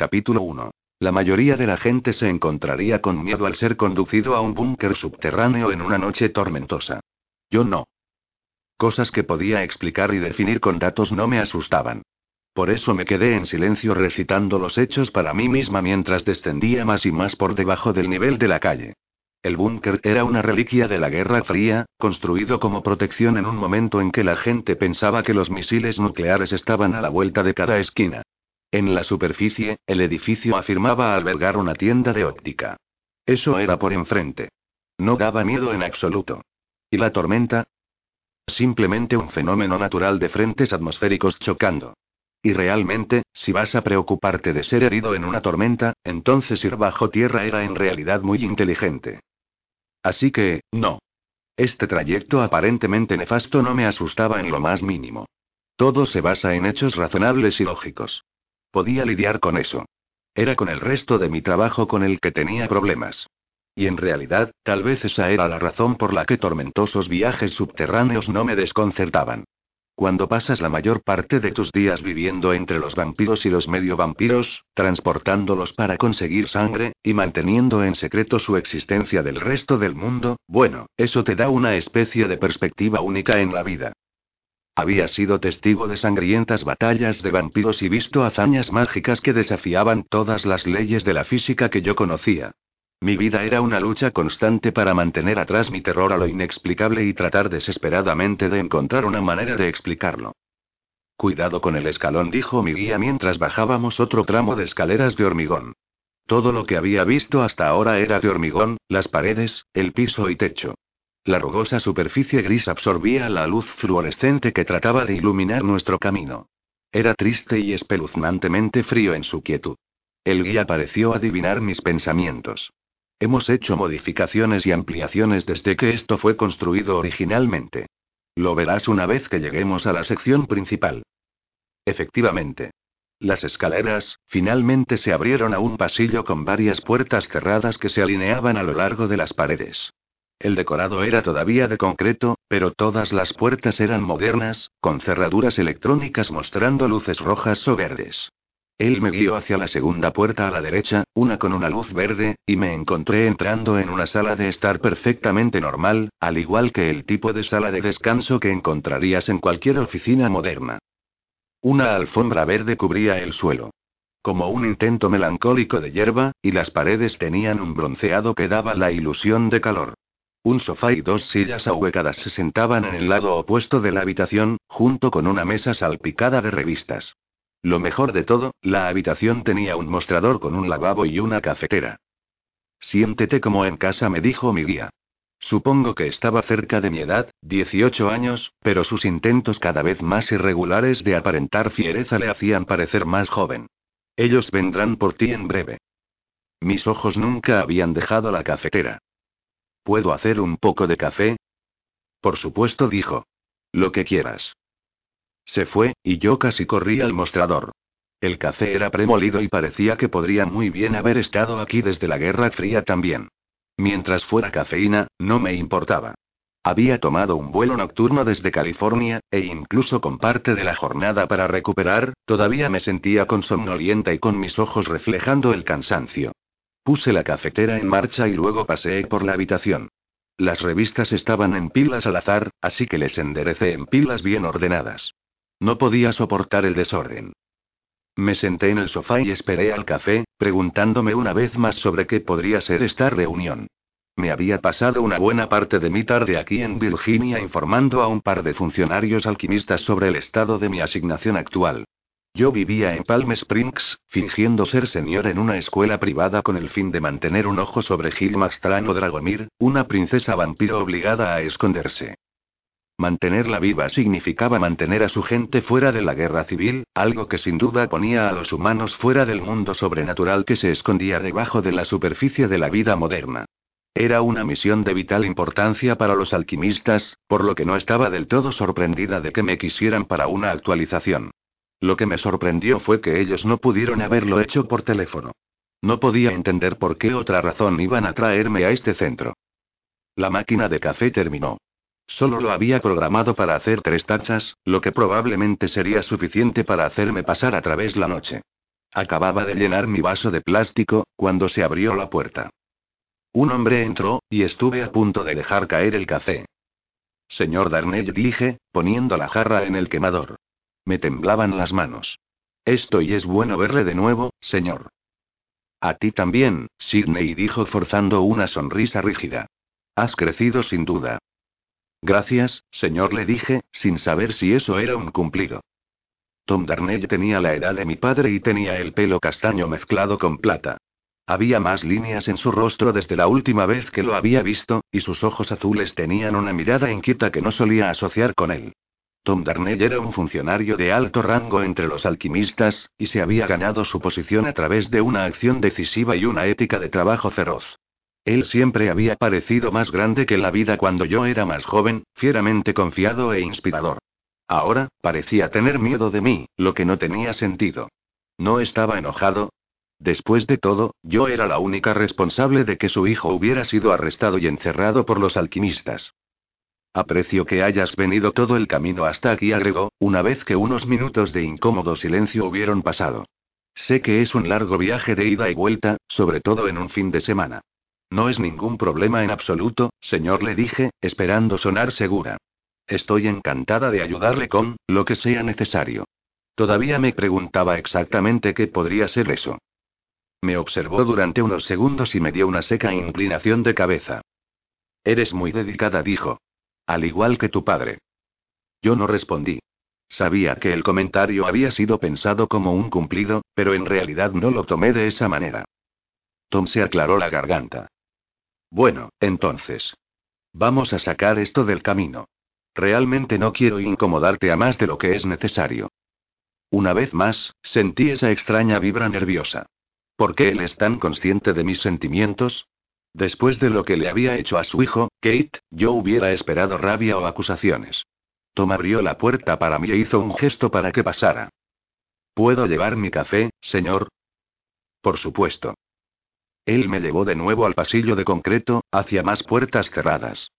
Capítulo 1. La mayoría de la gente se encontraría con miedo al ser conducido a un búnker subterráneo en una noche tormentosa. Yo no. Cosas que podía explicar y definir con datos no me asustaban. Por eso me quedé en silencio recitando los hechos para mí misma mientras descendía más y más por debajo del nivel de la calle. El búnker era una reliquia de la Guerra Fría, construido como protección en un momento en que la gente pensaba que los misiles nucleares estaban a la vuelta de cada esquina. En la superficie, el edificio afirmaba albergar una tienda de óptica. Eso era por enfrente. No daba miedo en absoluto. ¿Y la tormenta? Simplemente un fenómeno natural de frentes atmosféricos chocando. Y realmente, si vas a preocuparte de ser herido en una tormenta, entonces ir bajo tierra era en realidad muy inteligente. Así que, no. Este trayecto aparentemente nefasto no me asustaba en lo más mínimo. Todo se basa en hechos razonables y lógicos. Podía lidiar con eso. Era con el resto de mi trabajo con el que tenía problemas. Y en realidad, tal vez esa era la razón por la que tormentosos viajes subterráneos no me desconcertaban. Cuando pasas la mayor parte de tus días viviendo entre los vampiros y los medio vampiros, transportándolos para conseguir sangre, y manteniendo en secreto su existencia del resto del mundo, bueno, eso te da una especie de perspectiva única en la vida. Había sido testigo de sangrientas batallas de vampiros y visto hazañas mágicas que desafiaban todas las leyes de la física que yo conocía. Mi vida era una lucha constante para mantener atrás mi terror a lo inexplicable y tratar desesperadamente de encontrar una manera de explicarlo. Cuidado con el escalón, dijo mi guía mientras bajábamos otro tramo de escaleras de hormigón. Todo lo que había visto hasta ahora era de hormigón, las paredes, el piso y techo. La rugosa superficie gris absorbía la luz fluorescente que trataba de iluminar nuestro camino. Era triste y espeluznantemente frío en su quietud. El guía pareció adivinar mis pensamientos. Hemos hecho modificaciones y ampliaciones desde que esto fue construido originalmente. Lo verás una vez que lleguemos a la sección principal. Efectivamente. Las escaleras, finalmente se abrieron a un pasillo con varias puertas cerradas que se alineaban a lo largo de las paredes. El decorado era todavía de concreto, pero todas las puertas eran modernas, con cerraduras electrónicas mostrando luces rojas o verdes. Él me guió hacia la segunda puerta a la derecha, una con una luz verde, y me encontré entrando en una sala de estar perfectamente normal, al igual que el tipo de sala de descanso que encontrarías en cualquier oficina moderna. Una alfombra verde cubría el suelo. Como un intento melancólico de hierba, y las paredes tenían un bronceado que daba la ilusión de calor. Un sofá y dos sillas ahuecadas se sentaban en el lado opuesto de la habitación, junto con una mesa salpicada de revistas. Lo mejor de todo, la habitación tenía un mostrador con un lavabo y una cafetera. Siéntete como en casa, me dijo mi guía. Supongo que estaba cerca de mi edad, 18 años, pero sus intentos cada vez más irregulares de aparentar fiereza le hacían parecer más joven. Ellos vendrán por ti en breve. Mis ojos nunca habían dejado la cafetera. ¿Puedo hacer un poco de café? Por supuesto, dijo. Lo que quieras. Se fue, y yo casi corrí al mostrador. El café era premolido y parecía que podría muy bien haber estado aquí desde la Guerra Fría también. Mientras fuera cafeína, no me importaba. Había tomado un vuelo nocturno desde California, e incluso con parte de la jornada para recuperar, todavía me sentía consomnolienta y con mis ojos reflejando el cansancio. Puse la cafetera en marcha y luego paseé por la habitación. Las revistas estaban en pilas al azar, así que les enderecé en pilas bien ordenadas. No podía soportar el desorden. Me senté en el sofá y esperé al café, preguntándome una vez más sobre qué podría ser esta reunión. Me había pasado una buena parte de mi tarde aquí en Virginia informando a un par de funcionarios alquimistas sobre el estado de mi asignación actual. Yo vivía en Palm Springs, fingiendo ser señor en una escuela privada con el fin de mantener un ojo sobre Gil o Dragomir, una princesa vampiro obligada a esconderse. Mantenerla viva significaba mantener a su gente fuera de la guerra civil, algo que sin duda ponía a los humanos fuera del mundo sobrenatural que se escondía debajo de la superficie de la vida moderna. Era una misión de vital importancia para los alquimistas, por lo que no estaba del todo sorprendida de que me quisieran para una actualización. Lo que me sorprendió fue que ellos no pudieron haberlo hecho por teléfono. No podía entender por qué otra razón iban a traerme a este centro. La máquina de café terminó. Solo lo había programado para hacer tres tachas, lo que probablemente sería suficiente para hacerme pasar a través la noche. Acababa de llenar mi vaso de plástico, cuando se abrió la puerta. Un hombre entró, y estuve a punto de dejar caer el café. Señor Darnell, dije, poniendo la jarra en el quemador. Me temblaban las manos. Esto y es bueno verle de nuevo, señor. A ti también, Sidney dijo forzando una sonrisa rígida. Has crecido sin duda. Gracias, señor, le dije, sin saber si eso era un cumplido. Tom Darnell tenía la edad de mi padre y tenía el pelo castaño mezclado con plata. Había más líneas en su rostro desde la última vez que lo había visto, y sus ojos azules tenían una mirada inquieta que no solía asociar con él. Tom Darnell era un funcionario de alto rango entre los alquimistas, y se había ganado su posición a través de una acción decisiva y una ética de trabajo feroz. Él siempre había parecido más grande que la vida cuando yo era más joven, fieramente confiado e inspirador. Ahora, parecía tener miedo de mí, lo que no tenía sentido. No estaba enojado, Después de todo, yo era la única responsable de que su hijo hubiera sido arrestado y encerrado por los alquimistas. Aprecio que hayas venido todo el camino hasta aquí, agregó, una vez que unos minutos de incómodo silencio hubieron pasado. Sé que es un largo viaje de ida y vuelta, sobre todo en un fin de semana. No es ningún problema en absoluto, señor, le dije, esperando sonar segura. Estoy encantada de ayudarle con, lo que sea necesario. Todavía me preguntaba exactamente qué podría ser eso. Me observó durante unos segundos y me dio una seca inclinación de cabeza. Eres muy dedicada, dijo. Al igual que tu padre. Yo no respondí. Sabía que el comentario había sido pensado como un cumplido, pero en realidad no lo tomé de esa manera. Tom se aclaró la garganta. Bueno, entonces. Vamos a sacar esto del camino. Realmente no quiero incomodarte a más de lo que es necesario. Una vez más, sentí esa extraña vibra nerviosa. ¿Por qué él es tan consciente de mis sentimientos? Después de lo que le había hecho a su hijo, Kate, yo hubiera esperado rabia o acusaciones. Tom abrió la puerta para mí e hizo un gesto para que pasara. ¿Puedo llevar mi café, señor? Por supuesto. Él me llevó de nuevo al pasillo de concreto, hacia más puertas cerradas.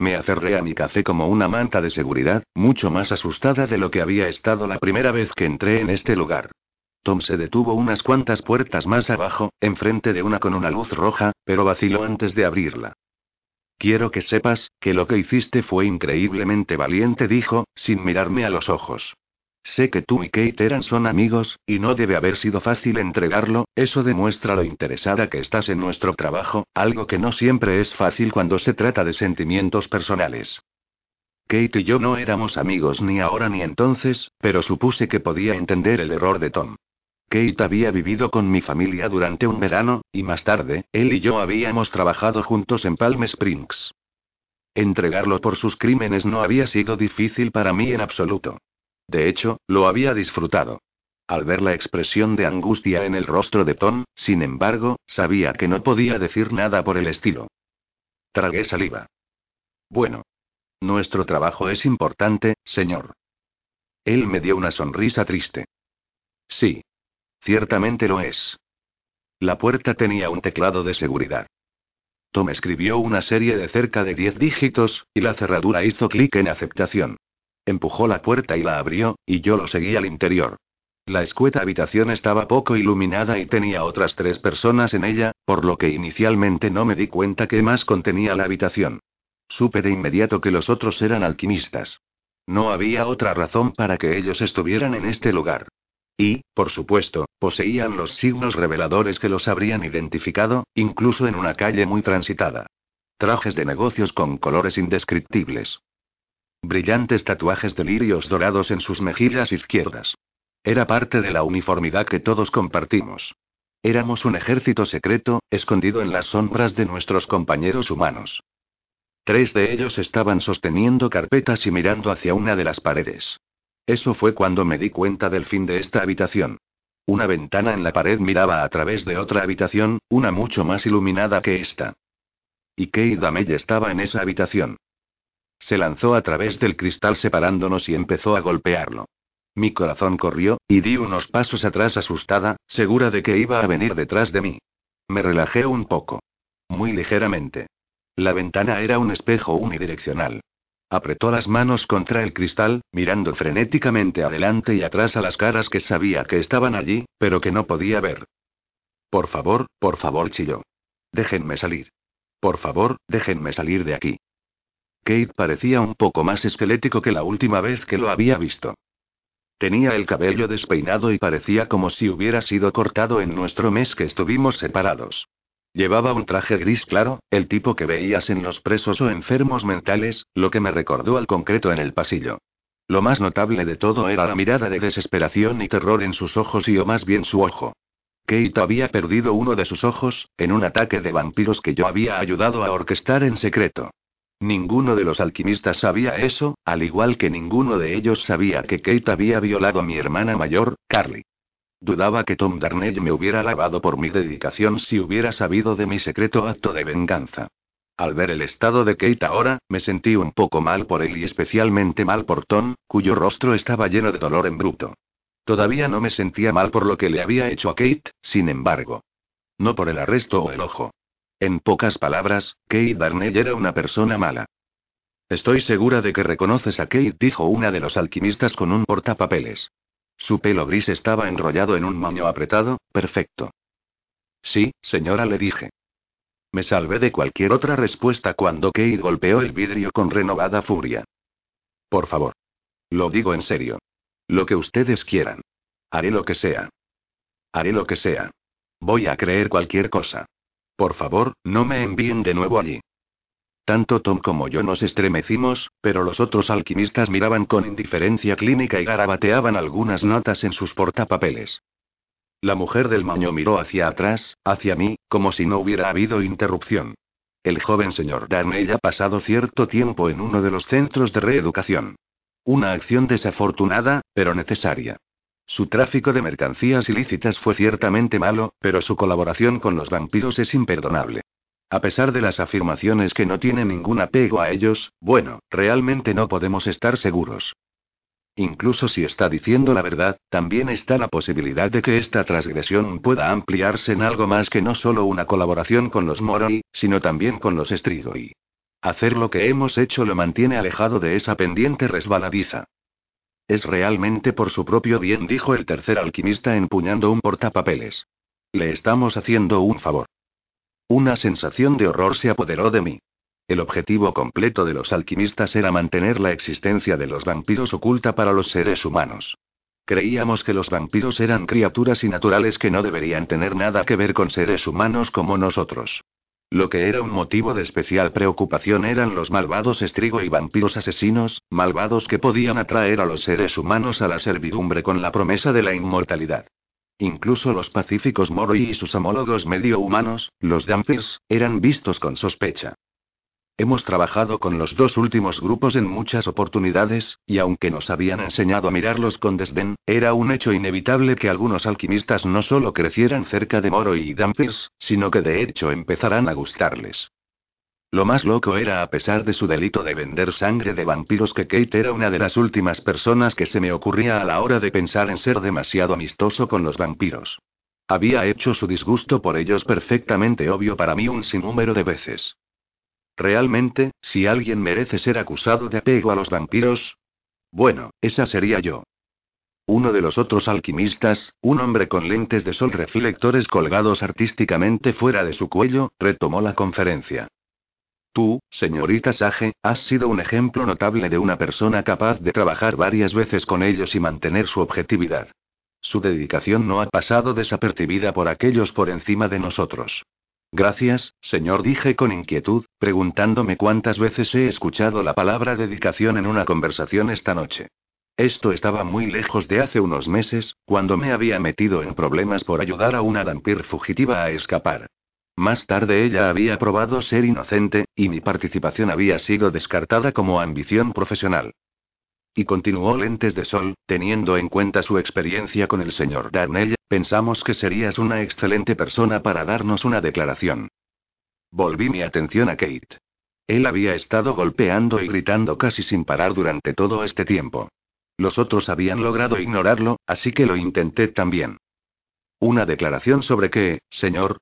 Me aferré a mi café como una manta de seguridad, mucho más asustada de lo que había estado la primera vez que entré en este lugar. Tom se detuvo unas cuantas puertas más abajo, enfrente de una con una luz roja, pero vaciló antes de abrirla. Quiero que sepas, que lo que hiciste fue increíblemente valiente, dijo, sin mirarme a los ojos. Sé que tú y Kate eran son amigos, y no debe haber sido fácil entregarlo, eso demuestra lo interesada que estás en nuestro trabajo, algo que no siempre es fácil cuando se trata de sentimientos personales. Kate y yo no éramos amigos ni ahora ni entonces, pero supuse que podía entender el error de Tom. Kate había vivido con mi familia durante un verano, y más tarde, él y yo habíamos trabajado juntos en Palm Springs. Entregarlo por sus crímenes no había sido difícil para mí en absoluto. De hecho, lo había disfrutado. Al ver la expresión de angustia en el rostro de Tom, sin embargo, sabía que no podía decir nada por el estilo. Tragué saliva. Bueno. Nuestro trabajo es importante, señor. Él me dio una sonrisa triste. Sí. Ciertamente lo es. La puerta tenía un teclado de seguridad. Tom escribió una serie de cerca de diez dígitos, y la cerradura hizo clic en aceptación. Empujó la puerta y la abrió, y yo lo seguí al interior. La escueta habitación estaba poco iluminada y tenía otras tres personas en ella, por lo que inicialmente no me di cuenta qué más contenía la habitación. Supe de inmediato que los otros eran alquimistas. No había otra razón para que ellos estuvieran en este lugar. Y, por supuesto, poseían los signos reveladores que los habrían identificado, incluso en una calle muy transitada. Trajes de negocios con colores indescriptibles. Brillantes tatuajes de lirios dorados en sus mejillas izquierdas. Era parte de la uniformidad que todos compartimos. Éramos un ejército secreto, escondido en las sombras de nuestros compañeros humanos. Tres de ellos estaban sosteniendo carpetas y mirando hacia una de las paredes. Eso fue cuando me di cuenta del fin de esta habitación. Una ventana en la pared miraba a través de otra habitación, una mucho más iluminada que esta. Y Kate Damey estaba en esa habitación. Se lanzó a través del cristal separándonos y empezó a golpearlo. Mi corazón corrió, y di unos pasos atrás asustada, segura de que iba a venir detrás de mí. Me relajé un poco. Muy ligeramente. La ventana era un espejo unidireccional. Apretó las manos contra el cristal, mirando frenéticamente adelante y atrás a las caras que sabía que estaban allí, pero que no podía ver. Por favor, por favor, chilló. Déjenme salir. Por favor, déjenme salir de aquí. Kate parecía un poco más esquelético que la última vez que lo había visto. Tenía el cabello despeinado y parecía como si hubiera sido cortado en nuestro mes que estuvimos separados. Llevaba un traje gris claro, el tipo que veías en los presos o enfermos mentales, lo que me recordó al concreto en el pasillo. Lo más notable de todo era la mirada de desesperación y terror en sus ojos y o más bien su ojo. Kate había perdido uno de sus ojos, en un ataque de vampiros que yo había ayudado a orquestar en secreto. Ninguno de los alquimistas sabía eso, al igual que ninguno de ellos sabía que Kate había violado a mi hermana mayor, Carly. Dudaba que Tom Darnell me hubiera alabado por mi dedicación si hubiera sabido de mi secreto acto de venganza. Al ver el estado de Kate ahora, me sentí un poco mal por él y especialmente mal por Tom, cuyo rostro estaba lleno de dolor en bruto. Todavía no me sentía mal por lo que le había hecho a Kate, sin embargo. No por el arresto o el ojo. En pocas palabras, Kate Darnell era una persona mala. Estoy segura de que reconoces a Kate, dijo una de los alquimistas con un portapapeles. Su pelo gris estaba enrollado en un moño apretado, perfecto. Sí, señora, le dije. Me salvé de cualquier otra respuesta cuando Kate golpeó el vidrio con renovada furia. Por favor. Lo digo en serio. Lo que ustedes quieran. Haré lo que sea. Haré lo que sea. Voy a creer cualquier cosa. Por favor, no me envíen de nuevo allí. Tanto Tom como yo nos estremecimos, pero los otros alquimistas miraban con indiferencia clínica y garabateaban algunas notas en sus portapapeles. La mujer del maño miró hacia atrás, hacia mí, como si no hubiera habido interrupción. El joven señor Darnell ha pasado cierto tiempo en uno de los centros de reeducación. Una acción desafortunada, pero necesaria. Su tráfico de mercancías ilícitas fue ciertamente malo, pero su colaboración con los vampiros es imperdonable. A pesar de las afirmaciones que no tiene ningún apego a ellos, bueno, realmente no podemos estar seguros. Incluso si está diciendo la verdad, también está la posibilidad de que esta transgresión pueda ampliarse en algo más que no solo una colaboración con los Moroi, sino también con los Strigoi. Hacer lo que hemos hecho lo mantiene alejado de esa pendiente resbaladiza. Es realmente por su propio bien, dijo el tercer alquimista empuñando un portapapeles. Le estamos haciendo un favor. Una sensación de horror se apoderó de mí. El objetivo completo de los alquimistas era mantener la existencia de los vampiros oculta para los seres humanos. Creíamos que los vampiros eran criaturas innaturales que no deberían tener nada que ver con seres humanos como nosotros. Lo que era un motivo de especial preocupación eran los malvados estrigo y vampiros asesinos, malvados que podían atraer a los seres humanos a la servidumbre con la promesa de la inmortalidad. Incluso los pacíficos Moroi y sus homólogos medio humanos, los Dampirs, eran vistos con sospecha. Hemos trabajado con los dos últimos grupos en muchas oportunidades, y aunque nos habían enseñado a mirarlos con desdén, era un hecho inevitable que algunos alquimistas no solo crecieran cerca de Moro y Dampirs, sino que de hecho empezarán a gustarles. Lo más loco era a pesar de su delito de vender sangre de vampiros que Kate era una de las últimas personas que se me ocurría a la hora de pensar en ser demasiado amistoso con los vampiros. Había hecho su disgusto por ellos perfectamente obvio para mí un sinnúmero de veces. Realmente, si alguien merece ser acusado de apego a los vampiros, bueno, esa sería yo. Uno de los otros alquimistas, un hombre con lentes de sol reflectores colgados artísticamente fuera de su cuello, retomó la conferencia. Tú, señorita Sage, has sido un ejemplo notable de una persona capaz de trabajar varias veces con ellos y mantener su objetividad. Su dedicación no ha pasado desapercibida por aquellos por encima de nosotros. Gracias, señor, dije con inquietud, preguntándome cuántas veces he escuchado la palabra dedicación en una conversación esta noche. Esto estaba muy lejos de hace unos meses, cuando me había metido en problemas por ayudar a una vampir fugitiva a escapar. Más tarde ella había probado ser inocente, y mi participación había sido descartada como ambición profesional. Y continuó lentes de sol, teniendo en cuenta su experiencia con el señor Darnell, pensamos que serías una excelente persona para darnos una declaración. Volví mi atención a Kate. Él había estado golpeando y gritando casi sin parar durante todo este tiempo. Los otros habían logrado ignorarlo, así que lo intenté también. ¿Una declaración sobre qué, señor?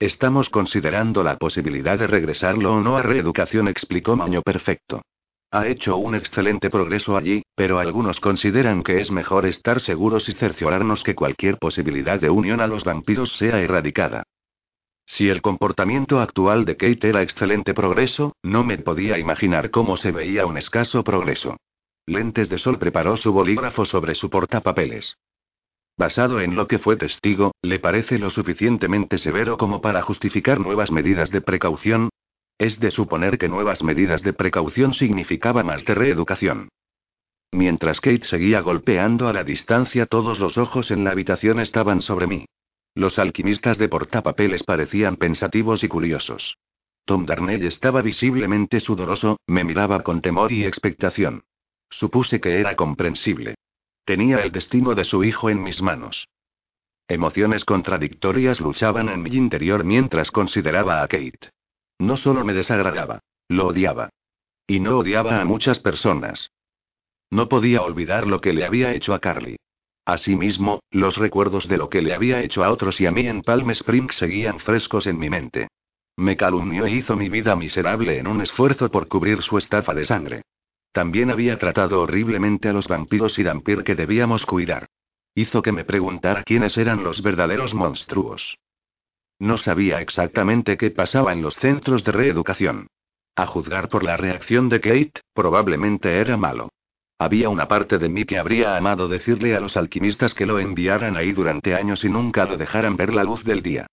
Estamos considerando la posibilidad de regresarlo o no a reeducación, explicó Maño Perfecto. Ha hecho un excelente progreso allí, pero algunos consideran que es mejor estar seguros y cerciorarnos que cualquier posibilidad de unión a los vampiros sea erradicada. Si el comportamiento actual de Kate era excelente progreso, no me podía imaginar cómo se veía un escaso progreso. Lentes de Sol preparó su bolígrafo sobre su portapapeles. Basado en lo que fue testigo, ¿le parece lo suficientemente severo como para justificar nuevas medidas de precaución? Es de suponer que nuevas medidas de precaución significaba más de reeducación. Mientras Kate seguía golpeando a la distancia, todos los ojos en la habitación estaban sobre mí. Los alquimistas de portapapeles parecían pensativos y curiosos. Tom Darnell estaba visiblemente sudoroso, me miraba con temor y expectación. Supuse que era comprensible. Tenía el destino de su hijo en mis manos. Emociones contradictorias luchaban en mi interior mientras consideraba a Kate. No solo me desagradaba, lo odiaba. Y no odiaba a muchas personas. No podía olvidar lo que le había hecho a Carly. Asimismo, los recuerdos de lo que le había hecho a otros y a mí en Palm Springs seguían frescos en mi mente. Me calumnió e hizo mi vida miserable en un esfuerzo por cubrir su estafa de sangre. También había tratado horriblemente a los vampiros y vampir que debíamos cuidar. Hizo que me preguntara quiénes eran los verdaderos monstruos. No sabía exactamente qué pasaba en los centros de reeducación. A juzgar por la reacción de Kate, probablemente era malo. Había una parte de mí que habría amado decirle a los alquimistas que lo enviaran ahí durante años y nunca lo dejaran ver la luz del día.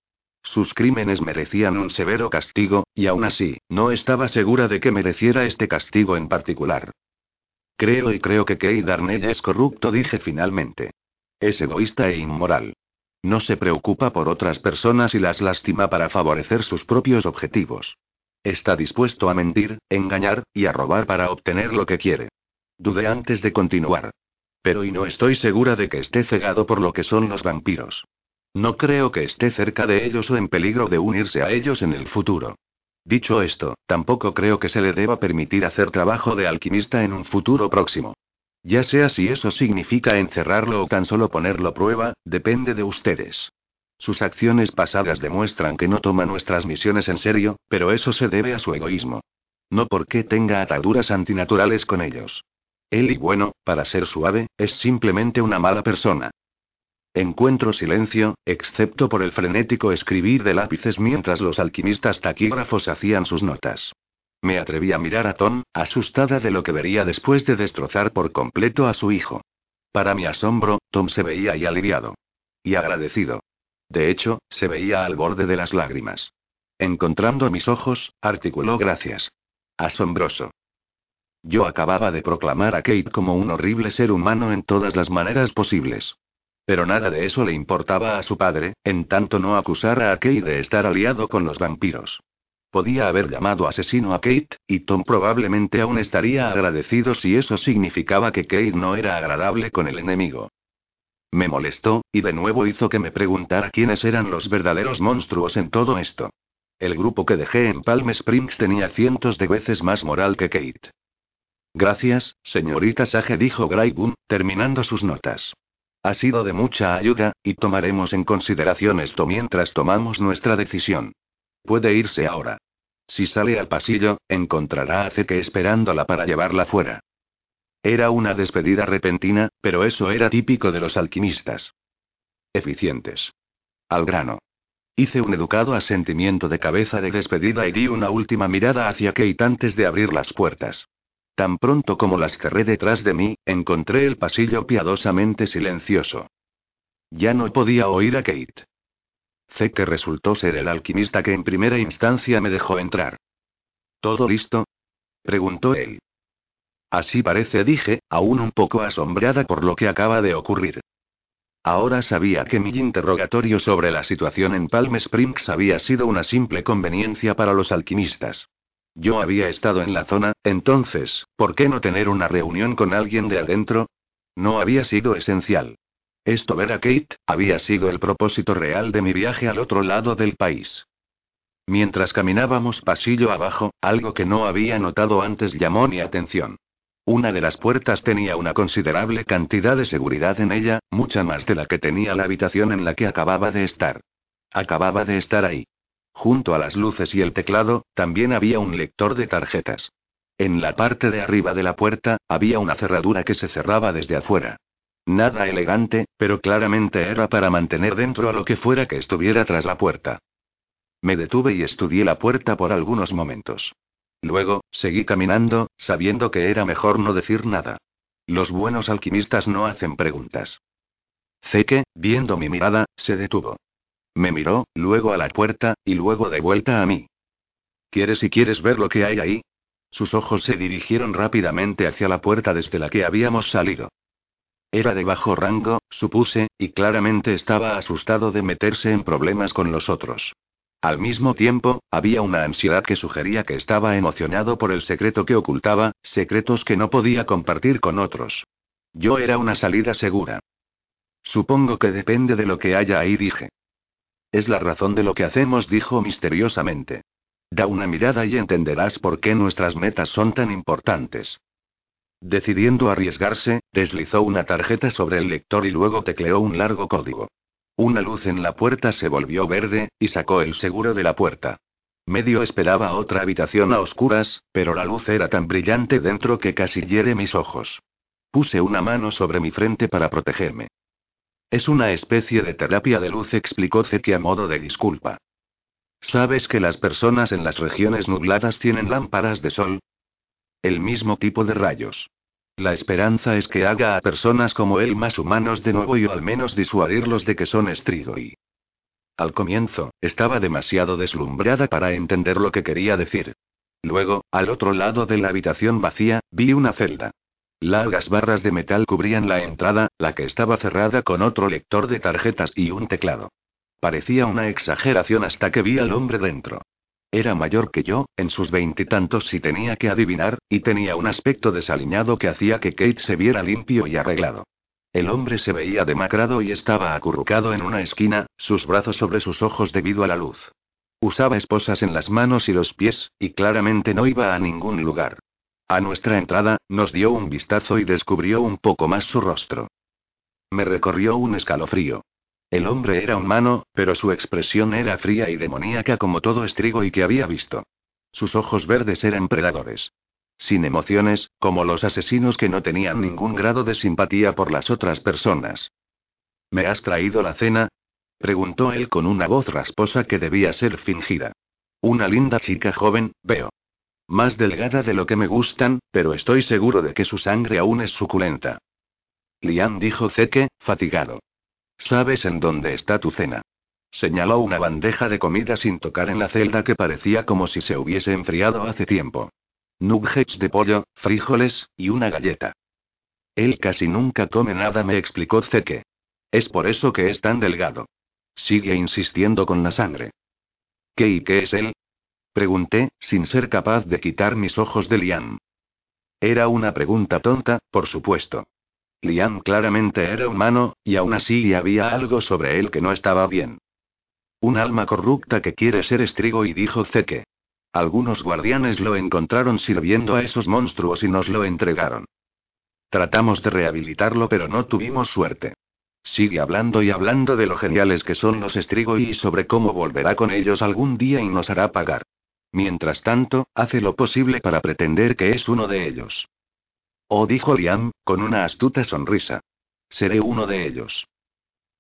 Sus crímenes merecían un severo castigo, y aún así, no estaba segura de que mereciera este castigo en particular. Creo y creo que Kate Darnell es corrupto, dije finalmente. Es egoísta e inmoral. No se preocupa por otras personas y las lastima para favorecer sus propios objetivos. Está dispuesto a mentir, engañar, y a robar para obtener lo que quiere. Dudé antes de continuar. Pero y no estoy segura de que esté cegado por lo que son los vampiros. No creo que esté cerca de ellos o en peligro de unirse a ellos en el futuro. Dicho esto, tampoco creo que se le deba permitir hacer trabajo de alquimista en un futuro próximo. Ya sea si eso significa encerrarlo o tan solo ponerlo a prueba, depende de ustedes. Sus acciones pasadas demuestran que no toma nuestras misiones en serio, pero eso se debe a su egoísmo. No porque tenga ataduras antinaturales con ellos. Él y bueno, para ser suave, es simplemente una mala persona. Encuentro silencio, excepto por el frenético escribir de lápices mientras los alquimistas taquígrafos hacían sus notas. Me atreví a mirar a Tom, asustada de lo que vería después de destrozar por completo a su hijo. Para mi asombro, Tom se veía y aliviado. Y agradecido. De hecho, se veía al borde de las lágrimas. Encontrando mis ojos, articuló gracias. Asombroso. Yo acababa de proclamar a Kate como un horrible ser humano en todas las maneras posibles. Pero nada de eso le importaba a su padre, en tanto no acusara a Kate de estar aliado con los vampiros. Podía haber llamado asesino a Kate, y Tom probablemente aún estaría agradecido si eso significaba que Kate no era agradable con el enemigo. Me molestó, y de nuevo hizo que me preguntara quiénes eran los verdaderos monstruos en todo esto. El grupo que dejé en Palm Springs tenía cientos de veces más moral que Kate. Gracias, señorita Sage, dijo Grayboom, terminando sus notas. Ha sido de mucha ayuda, y tomaremos en consideración esto mientras tomamos nuestra decisión. Puede irse ahora. Si sale al pasillo, encontrará a Zeke esperándola para llevarla fuera. Era una despedida repentina, pero eso era típico de los alquimistas. Eficientes. Al grano. Hice un educado asentimiento de cabeza de despedida y di una última mirada hacia Kate antes de abrir las puertas. Tan pronto como las cerré detrás de mí, encontré el pasillo piadosamente silencioso. Ya no podía oír a Kate. Zeke resultó ser el alquimista que en primera instancia me dejó entrar. ¿Todo listo? preguntó él. Así parece, dije, aún un poco asombrada por lo que acaba de ocurrir. Ahora sabía que mi interrogatorio sobre la situación en Palm Springs había sido una simple conveniencia para los alquimistas. Yo había estado en la zona, entonces, ¿por qué no tener una reunión con alguien de adentro? No había sido esencial. Esto ver a Kate, había sido el propósito real de mi viaje al otro lado del país. Mientras caminábamos pasillo abajo, algo que no había notado antes llamó mi atención. Una de las puertas tenía una considerable cantidad de seguridad en ella, mucha más de la que tenía la habitación en la que acababa de estar. Acababa de estar ahí. Junto a las luces y el teclado, también había un lector de tarjetas. En la parte de arriba de la puerta, había una cerradura que se cerraba desde afuera. Nada elegante, pero claramente era para mantener dentro a lo que fuera que estuviera tras la puerta. Me detuve y estudié la puerta por algunos momentos. Luego, seguí caminando, sabiendo que era mejor no decir nada. Los buenos alquimistas no hacen preguntas. Zeke, viendo mi mirada, se detuvo. Me miró, luego a la puerta, y luego de vuelta a mí. ¿Quieres y quieres ver lo que hay ahí? Sus ojos se dirigieron rápidamente hacia la puerta desde la que habíamos salido. Era de bajo rango, supuse, y claramente estaba asustado de meterse en problemas con los otros. Al mismo tiempo, había una ansiedad que sugería que estaba emocionado por el secreto que ocultaba, secretos que no podía compartir con otros. Yo era una salida segura. Supongo que depende de lo que haya ahí, dije. Es la razón de lo que hacemos, dijo misteriosamente. Da una mirada y entenderás por qué nuestras metas son tan importantes. Decidiendo arriesgarse, deslizó una tarjeta sobre el lector y luego tecleó un largo código. Una luz en la puerta se volvió verde, y sacó el seguro de la puerta. Medio esperaba otra habitación a oscuras, pero la luz era tan brillante dentro que casi hiere mis ojos. Puse una mano sobre mi frente para protegerme. Es una especie de terapia de luz, explicó Zeki a modo de disculpa. ¿Sabes que las personas en las regiones nubladas tienen lámparas de sol? El mismo tipo de rayos. La esperanza es que haga a personas como él más humanos de nuevo y al menos disuadirlos de que son estrigo y... Al comienzo, estaba demasiado deslumbrada para entender lo que quería decir. Luego, al otro lado de la habitación vacía, vi una celda. Largas barras de metal cubrían la entrada, la que estaba cerrada con otro lector de tarjetas y un teclado. Parecía una exageración hasta que vi al hombre dentro. Era mayor que yo, en sus veintitantos si tenía que adivinar, y tenía un aspecto desaliñado que hacía que Kate se viera limpio y arreglado. El hombre se veía demacrado y estaba acurrucado en una esquina, sus brazos sobre sus ojos debido a la luz. Usaba esposas en las manos y los pies, y claramente no iba a ningún lugar. A nuestra entrada, nos dio un vistazo y descubrió un poco más su rostro. Me recorrió un escalofrío. El hombre era humano, pero su expresión era fría y demoníaca como todo estrigo y que había visto. Sus ojos verdes eran predadores. Sin emociones, como los asesinos que no tenían ningún grado de simpatía por las otras personas. ¿Me has traído la cena? preguntó él con una voz rasposa que debía ser fingida. Una linda chica joven, veo. Más delgada de lo que me gustan, pero estoy seguro de que su sangre aún es suculenta. Lian dijo Zeke, fatigado. ¿Sabes en dónde está tu cena? Señaló una bandeja de comida sin tocar en la celda que parecía como si se hubiese enfriado hace tiempo. Nuggets de pollo, frijoles, y una galleta. Él casi nunca come nada, me explicó Zeke. Es por eso que es tan delgado. Sigue insistiendo con la sangre. ¿Qué y qué es él? Pregunté, sin ser capaz de quitar mis ojos de Lian. Era una pregunta tonta, por supuesto. Lian claramente era humano, y aún así había algo sobre él que no estaba bien. Un alma corrupta que quiere ser estrigo y dijo Zeke. Algunos guardianes lo encontraron sirviendo a esos monstruos y nos lo entregaron. Tratamos de rehabilitarlo pero no tuvimos suerte. Sigue hablando y hablando de lo geniales que son los estrigo y sobre cómo volverá con ellos algún día y nos hará pagar. Mientras tanto, hace lo posible para pretender que es uno de ellos. Oh, dijo Liam, con una astuta sonrisa. Seré uno de ellos.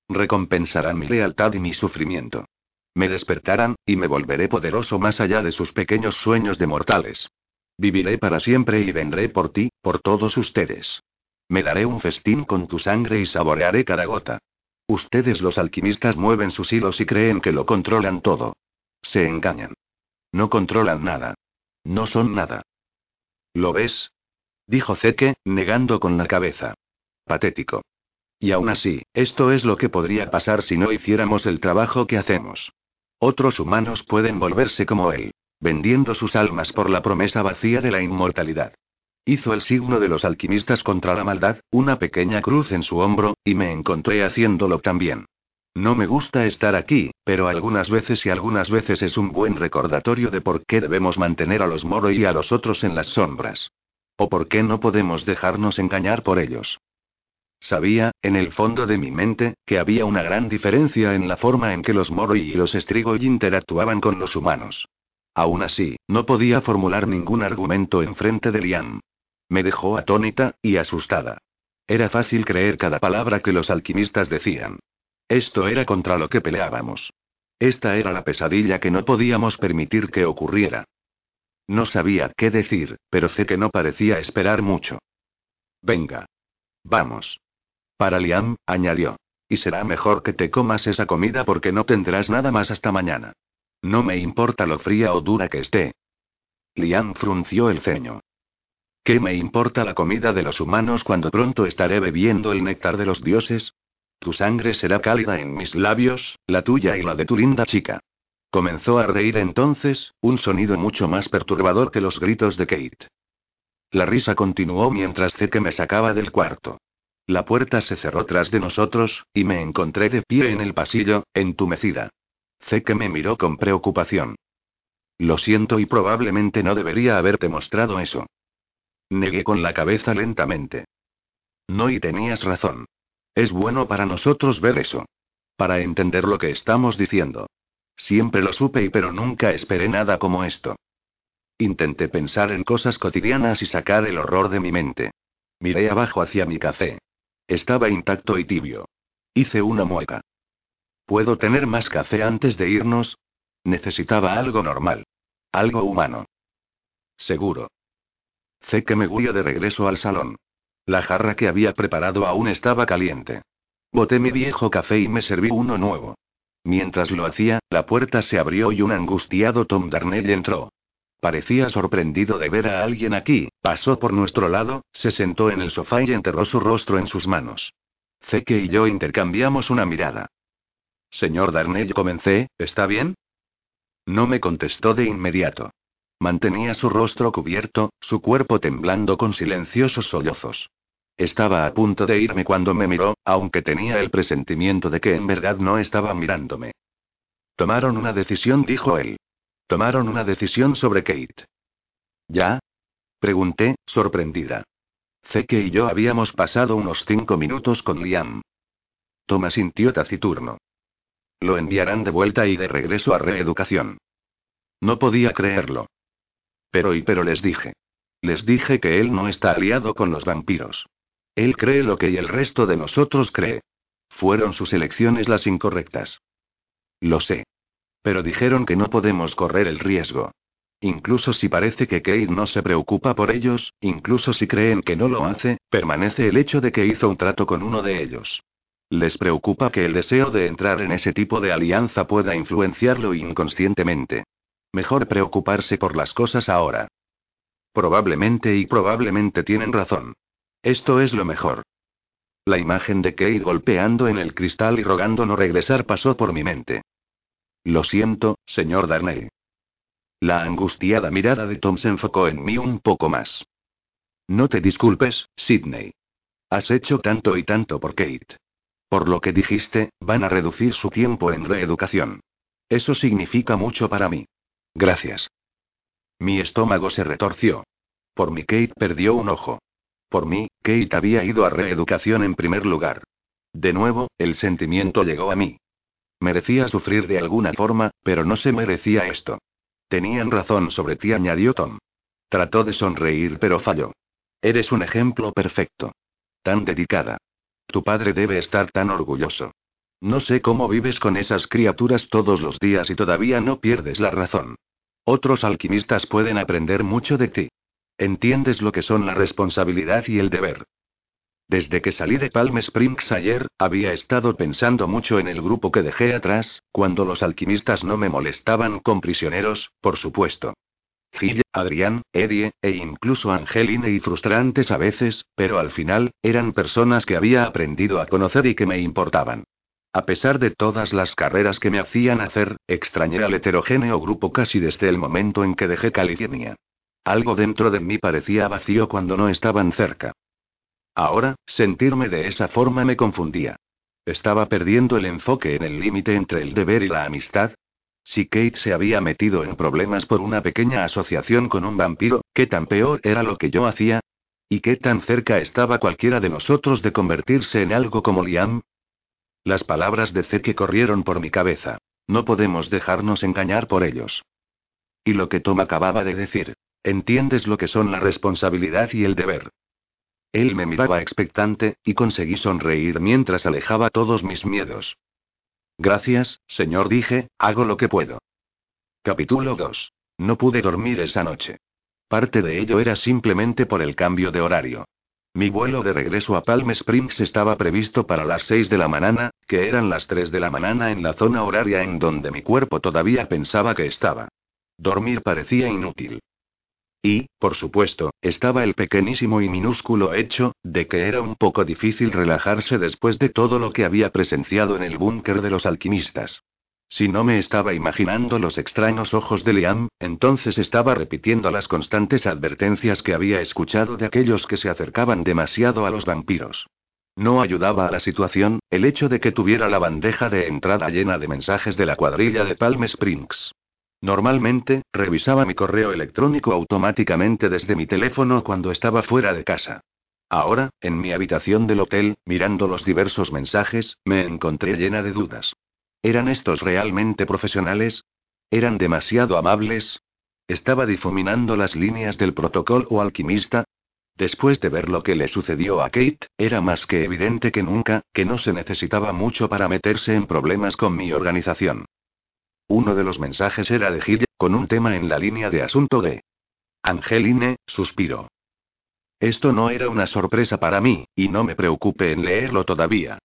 Recompensarán mi lealtad y mi sufrimiento. Me despertarán, y me volveré poderoso más allá de sus pequeños sueños de mortales. Viviré para siempre y vendré por ti, por todos ustedes. Me daré un festín con tu sangre y saborearé cada gota. Ustedes los alquimistas mueven sus hilos y creen que lo controlan todo. Se engañan. No controlan nada. No son nada. ¿Lo ves? Dijo Zeke, negando con la cabeza. Patético. Y aún así, esto es lo que podría pasar si no hiciéramos el trabajo que hacemos. Otros humanos pueden volverse como él, vendiendo sus almas por la promesa vacía de la inmortalidad. Hizo el signo de los alquimistas contra la maldad, una pequeña cruz en su hombro, y me encontré haciéndolo también. No me gusta estar aquí, pero algunas veces y algunas veces es un buen recordatorio de por qué debemos mantener a los Moro y a los otros en las sombras. O por qué no podemos dejarnos engañar por ellos. Sabía, en el fondo de mi mente, que había una gran diferencia en la forma en que los Moroi y los Strigoi interactuaban con los humanos. Aún así, no podía formular ningún argumento en frente de Liam. Me dejó atónita, y asustada. Era fácil creer cada palabra que los alquimistas decían. Esto era contra lo que peleábamos. Esta era la pesadilla que no podíamos permitir que ocurriera. No sabía qué decir, pero sé que no parecía esperar mucho. Venga. Vamos. Para Liam, añadió. Y será mejor que te comas esa comida porque no tendrás nada más hasta mañana. No me importa lo fría o dura que esté. Liam frunció el ceño. ¿Qué me importa la comida de los humanos cuando pronto estaré bebiendo el néctar de los dioses? Tu sangre será cálida en mis labios, la tuya y la de tu linda chica. Comenzó a reír entonces, un sonido mucho más perturbador que los gritos de Kate. La risa continuó mientras que me sacaba del cuarto. La puerta se cerró tras de nosotros, y me encontré de pie en el pasillo, entumecida. que me miró con preocupación. Lo siento y probablemente no debería haberte mostrado eso. Negué con la cabeza lentamente. No y tenías razón. Es bueno para nosotros ver eso. Para entender lo que estamos diciendo. Siempre lo supe y pero nunca esperé nada como esto. Intenté pensar en cosas cotidianas y sacar el horror de mi mente. Miré abajo hacia mi café. Estaba intacto y tibio. Hice una mueca. ¿Puedo tener más café antes de irnos? Necesitaba algo normal. Algo humano. Seguro. Sé que me guió de regreso al salón. La jarra que había preparado aún estaba caliente. Boté mi viejo café y me serví uno nuevo. Mientras lo hacía, la puerta se abrió y un angustiado Tom Darnell entró. Parecía sorprendido de ver a alguien aquí, pasó por nuestro lado, se sentó en el sofá y enterró su rostro en sus manos. Zeke y yo intercambiamos una mirada. Señor Darnell, comencé, ¿está bien? No me contestó de inmediato. Mantenía su rostro cubierto, su cuerpo temblando con silenciosos sollozos. Estaba a punto de irme cuando me miró, aunque tenía el presentimiento de que en verdad no estaba mirándome. Tomaron una decisión, dijo él. Tomaron una decisión sobre Kate. ¿Ya? Pregunté, sorprendida. Zeke y yo habíamos pasado unos cinco minutos con Liam. Thomas sintió taciturno. Lo enviarán de vuelta y de regreso a reeducación. No podía creerlo. Pero y pero les dije. Les dije que él no está aliado con los vampiros. Él cree lo que y el resto de nosotros cree. Fueron sus elecciones las incorrectas. Lo sé. Pero dijeron que no podemos correr el riesgo. Incluso si parece que Kate no se preocupa por ellos, incluso si creen que no lo hace, permanece el hecho de que hizo un trato con uno de ellos. Les preocupa que el deseo de entrar en ese tipo de alianza pueda influenciarlo inconscientemente. Mejor preocuparse por las cosas ahora. Probablemente y probablemente tienen razón. Esto es lo mejor. La imagen de Kate golpeando en el cristal y rogando no regresar pasó por mi mente. Lo siento, señor Darnay. La angustiada mirada de Tom se enfocó en mí un poco más. No te disculpes, Sidney. Has hecho tanto y tanto por Kate. Por lo que dijiste, van a reducir su tiempo en reeducación. Eso significa mucho para mí. Gracias. Mi estómago se retorció. Por mí Kate perdió un ojo. Por mí, Kate había ido a reeducación en primer lugar. De nuevo, el sentimiento llegó a mí. Merecía sufrir de alguna forma, pero no se merecía esto. Tenían razón sobre ti, añadió Tom. Trató de sonreír, pero falló. Eres un ejemplo perfecto. Tan dedicada. Tu padre debe estar tan orgulloso. No sé cómo vives con esas criaturas todos los días y todavía no pierdes la razón. Otros alquimistas pueden aprender mucho de ti. Entiendes lo que son la responsabilidad y el deber. Desde que salí de Palm Springs ayer, había estado pensando mucho en el grupo que dejé atrás, cuando los alquimistas no me molestaban con prisioneros, por supuesto. Gil, Adrián, Eddie, e incluso Angeline y frustrantes a veces, pero al final, eran personas que había aprendido a conocer y que me importaban. A pesar de todas las carreras que me hacían hacer, extrañé al heterogéneo grupo casi desde el momento en que dejé California. Algo dentro de mí parecía vacío cuando no estaban cerca. Ahora, sentirme de esa forma me confundía. Estaba perdiendo el enfoque en el límite entre el deber y la amistad. Si Kate se había metido en problemas por una pequeña asociación con un vampiro, ¿qué tan peor era lo que yo hacía? ¿Y qué tan cerca estaba cualquiera de nosotros de convertirse en algo como Liam? Las palabras de Zeke corrieron por mi cabeza. No podemos dejarnos engañar por ellos. Y lo que Tom acababa de decir. ¿Entiendes lo que son la responsabilidad y el deber? Él me miraba expectante, y conseguí sonreír mientras alejaba todos mis miedos. Gracias, señor, dije, hago lo que puedo. Capítulo 2. No pude dormir esa noche. Parte de ello era simplemente por el cambio de horario. Mi vuelo de regreso a Palm Springs estaba previsto para las 6 de la mañana, que eran las 3 de la mañana en la zona horaria en donde mi cuerpo todavía pensaba que estaba. Dormir parecía inútil. Y, por supuesto, estaba el pequeñísimo y minúsculo hecho, de que era un poco difícil relajarse después de todo lo que había presenciado en el búnker de los alquimistas. Si no me estaba imaginando los extraños ojos de Liam, entonces estaba repitiendo las constantes advertencias que había escuchado de aquellos que se acercaban demasiado a los vampiros. No ayudaba a la situación, el hecho de que tuviera la bandeja de entrada llena de mensajes de la cuadrilla de Palm Springs. Normalmente, revisaba mi correo electrónico automáticamente desde mi teléfono cuando estaba fuera de casa. Ahora, en mi habitación del hotel, mirando los diversos mensajes, me encontré llena de dudas. ¿Eran estos realmente profesionales? ¿Eran demasiado amables? ¿Estaba difuminando las líneas del protocolo o alquimista? Después de ver lo que le sucedió a Kate, era más que evidente que nunca, que no se necesitaba mucho para meterse en problemas con mi organización. Uno de los mensajes era de Gil, con un tema en la línea de asunto de Angeline, suspiró. Esto no era una sorpresa para mí, y no me preocupe en leerlo todavía.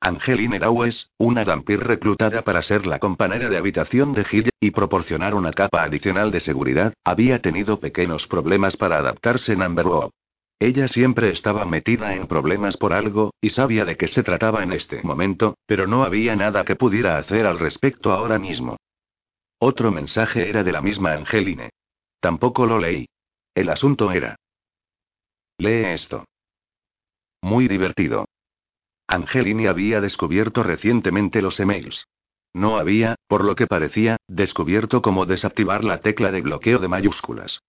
Angeline Dawes, una vampir reclutada para ser la compañera de habitación de Gil y proporcionar una capa adicional de seguridad, había tenido pequeños problemas para adaptarse en Amberwood. Ella siempre estaba metida en problemas por algo, y sabía de qué se trataba en este momento, pero no había nada que pudiera hacer al respecto ahora mismo. Otro mensaje era de la misma Angeline. Tampoco lo leí. El asunto era. Lee esto. Muy divertido. Angeline había descubierto recientemente los emails. No había, por lo que parecía, descubierto cómo desactivar la tecla de bloqueo de mayúsculas.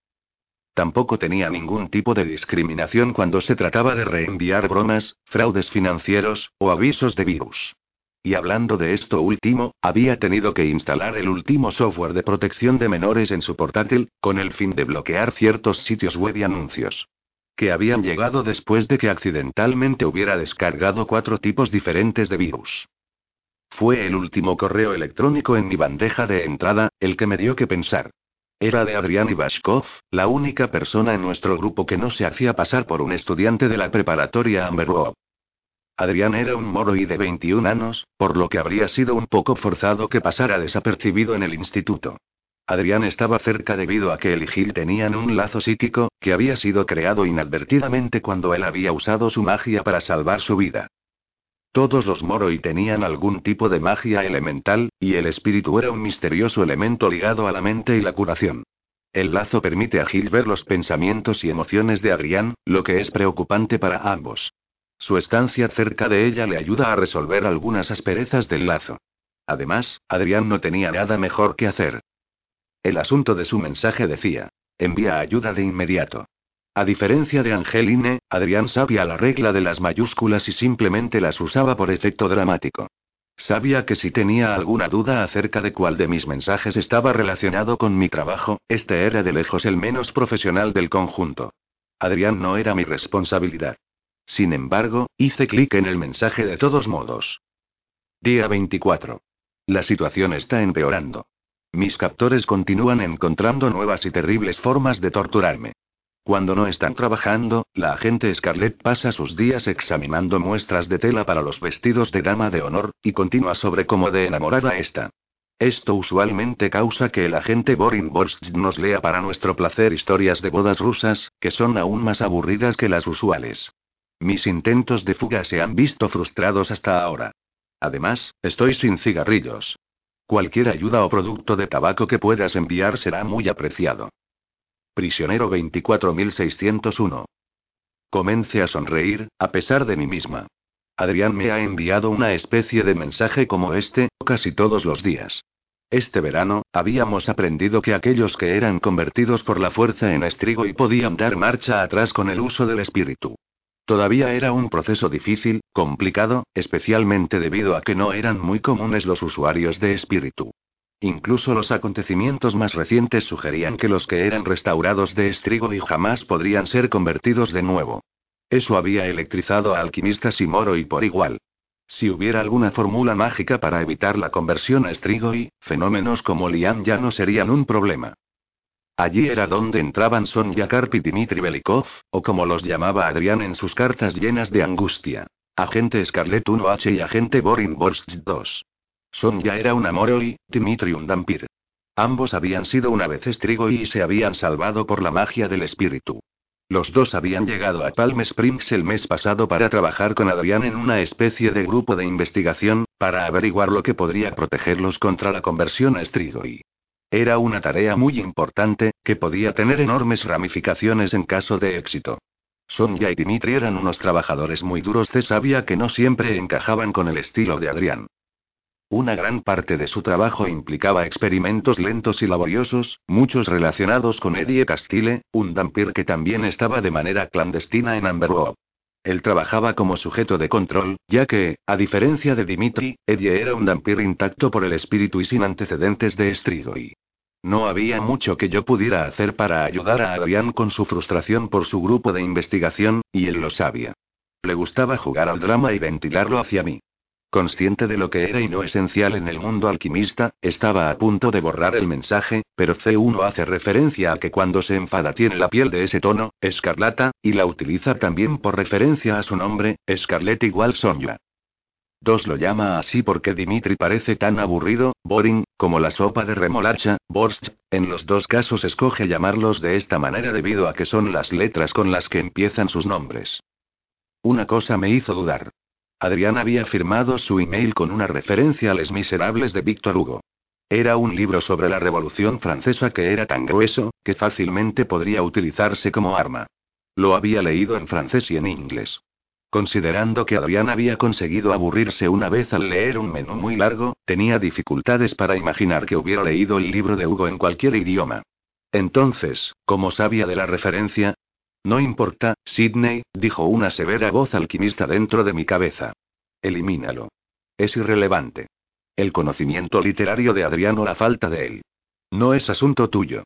Tampoco tenía ningún tipo de discriminación cuando se trataba de reenviar bromas, fraudes financieros, o avisos de virus. Y hablando de esto último, había tenido que instalar el último software de protección de menores en su portátil, con el fin de bloquear ciertos sitios web y anuncios. Que habían llegado después de que accidentalmente hubiera descargado cuatro tipos diferentes de virus. Fue el último correo electrónico en mi bandeja de entrada, el que me dio que pensar. Era de Adrián Ibashkov, la única persona en nuestro grupo que no se hacía pasar por un estudiante de la preparatoria Amberwood. Adrián era un moro y de 21 años, por lo que habría sido un poco forzado que pasara desapercibido en el instituto. Adrián estaba cerca debido a que él y Gil tenían un lazo psíquico, que había sido creado inadvertidamente cuando él había usado su magia para salvar su vida. Todos los Moroi tenían algún tipo de magia elemental, y el espíritu era un misterioso elemento ligado a la mente y la curación. El lazo permite a Gil ver los pensamientos y emociones de Adrián, lo que es preocupante para ambos. Su estancia cerca de ella le ayuda a resolver algunas asperezas del lazo. Además, Adrián no tenía nada mejor que hacer. El asunto de su mensaje decía, envía ayuda de inmediato. A diferencia de Angeline, Adrián sabía la regla de las mayúsculas y simplemente las usaba por efecto dramático. Sabía que si tenía alguna duda acerca de cuál de mis mensajes estaba relacionado con mi trabajo, este era de lejos el menos profesional del conjunto. Adrián no era mi responsabilidad. Sin embargo, hice clic en el mensaje de todos modos. Día 24. La situación está empeorando. Mis captores continúan encontrando nuevas y terribles formas de torturarme. Cuando no están trabajando, la agente Scarlett pasa sus días examinando muestras de tela para los vestidos de dama de honor, y continúa sobre cómo de enamorada está. Esto usualmente causa que el agente Borin Borst nos lea para nuestro placer historias de bodas rusas, que son aún más aburridas que las usuales. Mis intentos de fuga se han visto frustrados hasta ahora. Además, estoy sin cigarrillos. Cualquier ayuda o producto de tabaco que puedas enviar será muy apreciado. Prisionero 24601. Comencé a sonreír, a pesar de mí misma. Adrián me ha enviado una especie de mensaje como este, casi todos los días. Este verano, habíamos aprendido que aquellos que eran convertidos por la fuerza en estrigo y podían dar marcha atrás con el uso del espíritu. Todavía era un proceso difícil, complicado, especialmente debido a que no eran muy comunes los usuarios de espíritu. Incluso los acontecimientos más recientes sugerían que los que eran restaurados de estrigo y jamás podrían ser convertidos de nuevo. Eso había electrizado a alquimistas y Moro y por igual. Si hubiera alguna fórmula mágica para evitar la conversión a estrigo fenómenos como Lian ya no serían un problema. Allí era donde entraban Sonja Karp y Dmitry Belikov, o como los llamaba Adrián en sus cartas llenas de angustia. Agente Scarlet 1H y Agente Borin Borst 2. Sonja era un amoro y, Dimitri un vampir. Ambos habían sido una vez estrigo y se habían salvado por la magia del espíritu. Los dos habían llegado a Palm Springs el mes pasado para trabajar con Adrián en una especie de grupo de investigación, para averiguar lo que podría protegerlos contra la conversión a estrigo y. Era una tarea muy importante, que podía tener enormes ramificaciones en caso de éxito. Sonja y Dimitri eran unos trabajadores muy duros de sabia que no siempre encajaban con el estilo de Adrián. Una gran parte de su trabajo implicaba experimentos lentos y laboriosos, muchos relacionados con Eddie Castile, un vampir que también estaba de manera clandestina en Amberwood. Él trabajaba como sujeto de control, ya que, a diferencia de Dimitri, Eddie era un vampir intacto por el espíritu y sin antecedentes de Strigoi. No había mucho que yo pudiera hacer para ayudar a Adrián con su frustración por su grupo de investigación, y él lo sabía. Le gustaba jugar al drama y ventilarlo hacia mí. Consciente de lo que era y no esencial en el mundo alquimista, estaba a punto de borrar el mensaje, pero C1 hace referencia a que cuando se enfada tiene la piel de ese tono, escarlata, y la utiliza también por referencia a su nombre, Scarlet igual Sonja. Dos lo llama así porque Dimitri parece tan aburrido, boring, como la sopa de remolacha, borst. En los dos casos escoge llamarlos de esta manera debido a que son las letras con las que empiezan sus nombres. Una cosa me hizo dudar. Adrián había firmado su email con una referencia a Les Miserables de Víctor Hugo. Era un libro sobre la Revolución Francesa que era tan grueso, que fácilmente podría utilizarse como arma. Lo había leído en francés y en inglés. Considerando que Adrián había conseguido aburrirse una vez al leer un menú muy largo, tenía dificultades para imaginar que hubiera leído el libro de Hugo en cualquier idioma. Entonces, como sabía de la referencia, no importa, Sidney, dijo una severa voz alquimista dentro de mi cabeza. Elimínalo. Es irrelevante. El conocimiento literario de Adriano la falta de él. No es asunto tuyo.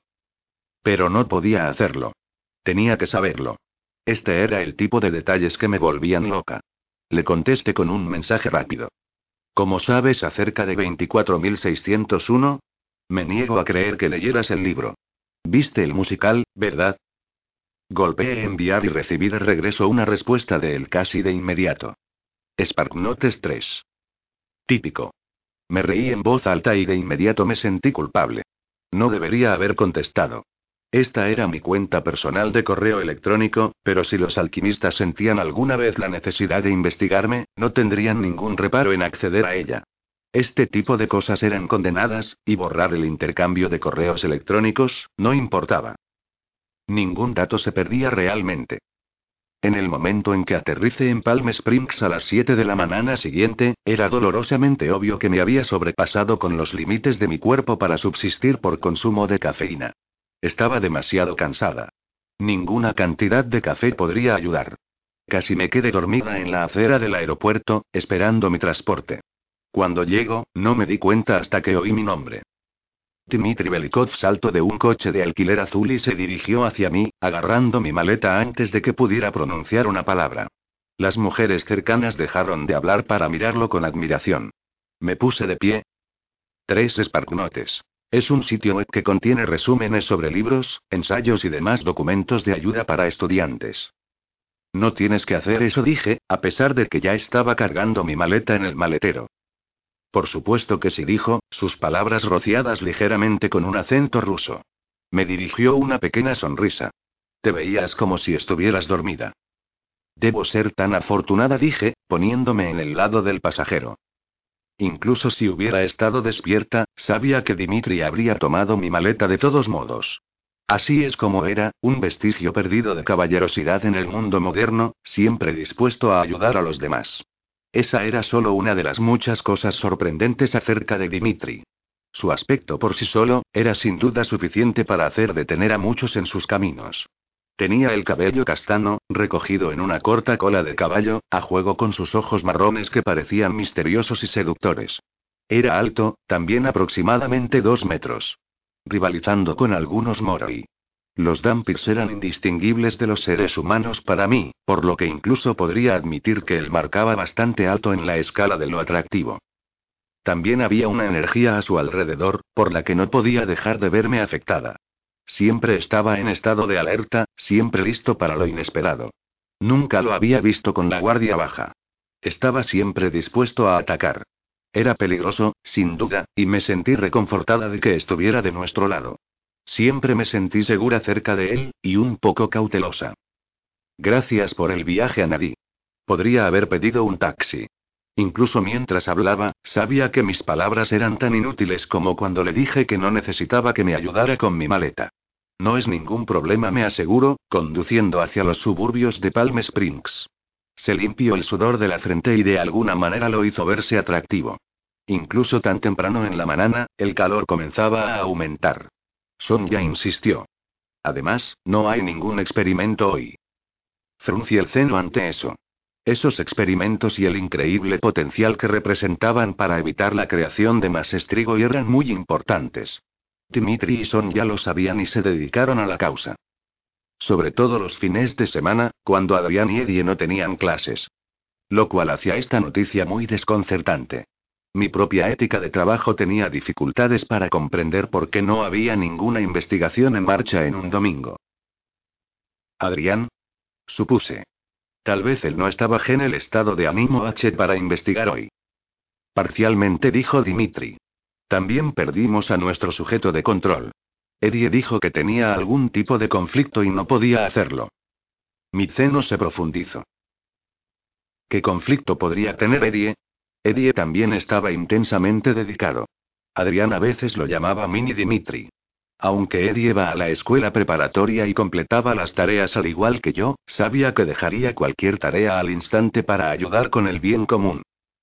Pero no podía hacerlo. Tenía que saberlo. Este era el tipo de detalles que me volvían loca. Le contesté con un mensaje rápido. ¿Cómo sabes acerca de 24.601? Me niego a creer que leyeras el libro. ¿Viste el musical, verdad? Golpeé enviar y recibí de regreso una respuesta de él casi de inmediato. Sparknotes 3. Típico. Me reí en voz alta y de inmediato me sentí culpable. No debería haber contestado. Esta era mi cuenta personal de correo electrónico, pero si los alquimistas sentían alguna vez la necesidad de investigarme, no tendrían ningún reparo en acceder a ella. Este tipo de cosas eran condenadas, y borrar el intercambio de correos electrónicos, no importaba. Ningún dato se perdía realmente. En el momento en que aterrice en Palm Springs a las 7 de la mañana siguiente, era dolorosamente obvio que me había sobrepasado con los límites de mi cuerpo para subsistir por consumo de cafeína. Estaba demasiado cansada. Ninguna cantidad de café podría ayudar. Casi me quedé dormida en la acera del aeropuerto, esperando mi transporte. Cuando llego, no me di cuenta hasta que oí mi nombre. Dmitry Belikov saltó de un coche de alquiler azul y se dirigió hacia mí, agarrando mi maleta antes de que pudiera pronunciar una palabra. Las mujeres cercanas dejaron de hablar para mirarlo con admiración. Me puse de pie. Tres Sparknotes. Es un sitio web que contiene resúmenes sobre libros, ensayos y demás documentos de ayuda para estudiantes. No tienes que hacer eso, dije, a pesar de que ya estaba cargando mi maleta en el maletero. Por supuesto que sí dijo, sus palabras rociadas ligeramente con un acento ruso. Me dirigió una pequeña sonrisa. Te veías como si estuvieras dormida. Debo ser tan afortunada, dije, poniéndome en el lado del pasajero. Incluso si hubiera estado despierta, sabía que Dimitri habría tomado mi maleta de todos modos. Así es como era, un vestigio perdido de caballerosidad en el mundo moderno, siempre dispuesto a ayudar a los demás. Esa era solo una de las muchas cosas sorprendentes acerca de Dimitri. Su aspecto por sí solo, era sin duda suficiente para hacer detener a muchos en sus caminos. Tenía el cabello castano, recogido en una corta cola de caballo, a juego con sus ojos marrones que parecían misteriosos y seductores. Era alto, también aproximadamente dos metros. Rivalizando con algunos Moroi. Los Dampirs eran indistinguibles de los seres humanos para mí, por lo que incluso podría admitir que él marcaba bastante alto en la escala de lo atractivo. También había una energía a su alrededor, por la que no podía dejar de verme afectada. Siempre estaba en estado de alerta, siempre listo para lo inesperado. Nunca lo había visto con la guardia baja. Estaba siempre dispuesto a atacar. Era peligroso, sin duda, y me sentí reconfortada de que estuviera de nuestro lado. Siempre me sentí segura cerca de él, y un poco cautelosa. Gracias por el viaje a Nadí. Podría haber pedido un taxi. Incluso mientras hablaba, sabía que mis palabras eran tan inútiles como cuando le dije que no necesitaba que me ayudara con mi maleta. No es ningún problema, me aseguro, conduciendo hacia los suburbios de Palm Springs. Se limpió el sudor de la frente y de alguna manera lo hizo verse atractivo. Incluso tan temprano en la mañana, el calor comenzaba a aumentar. Sonia insistió. Además, no hay ningún experimento hoy. Fruncí el ceno ante eso. Esos experimentos y el increíble potencial que representaban para evitar la creación de más estrigo eran muy importantes. Dimitri y Son ya lo sabían y se dedicaron a la causa. Sobre todo los fines de semana, cuando Adrián y Eddie no tenían clases. Lo cual hacía esta noticia muy desconcertante. Mi propia ética de trabajo tenía dificultades para comprender por qué no había ninguna investigación en marcha en un domingo. Adrián. Supuse. Tal vez él no estaba en el estado de ánimo H para investigar hoy. Parcialmente dijo Dimitri. También perdimos a nuestro sujeto de control. Eddie dijo que tenía algún tipo de conflicto y no podía hacerlo. Mi ceno se profundizó. ¿Qué conflicto podría tener Eddie? Eddie también estaba intensamente dedicado. Adrián a veces lo llamaba Mini Dimitri. Aunque Eddie iba a la escuela preparatoria y completaba las tareas al igual que yo, sabía que dejaría cualquier tarea al instante para ayudar con el bien común.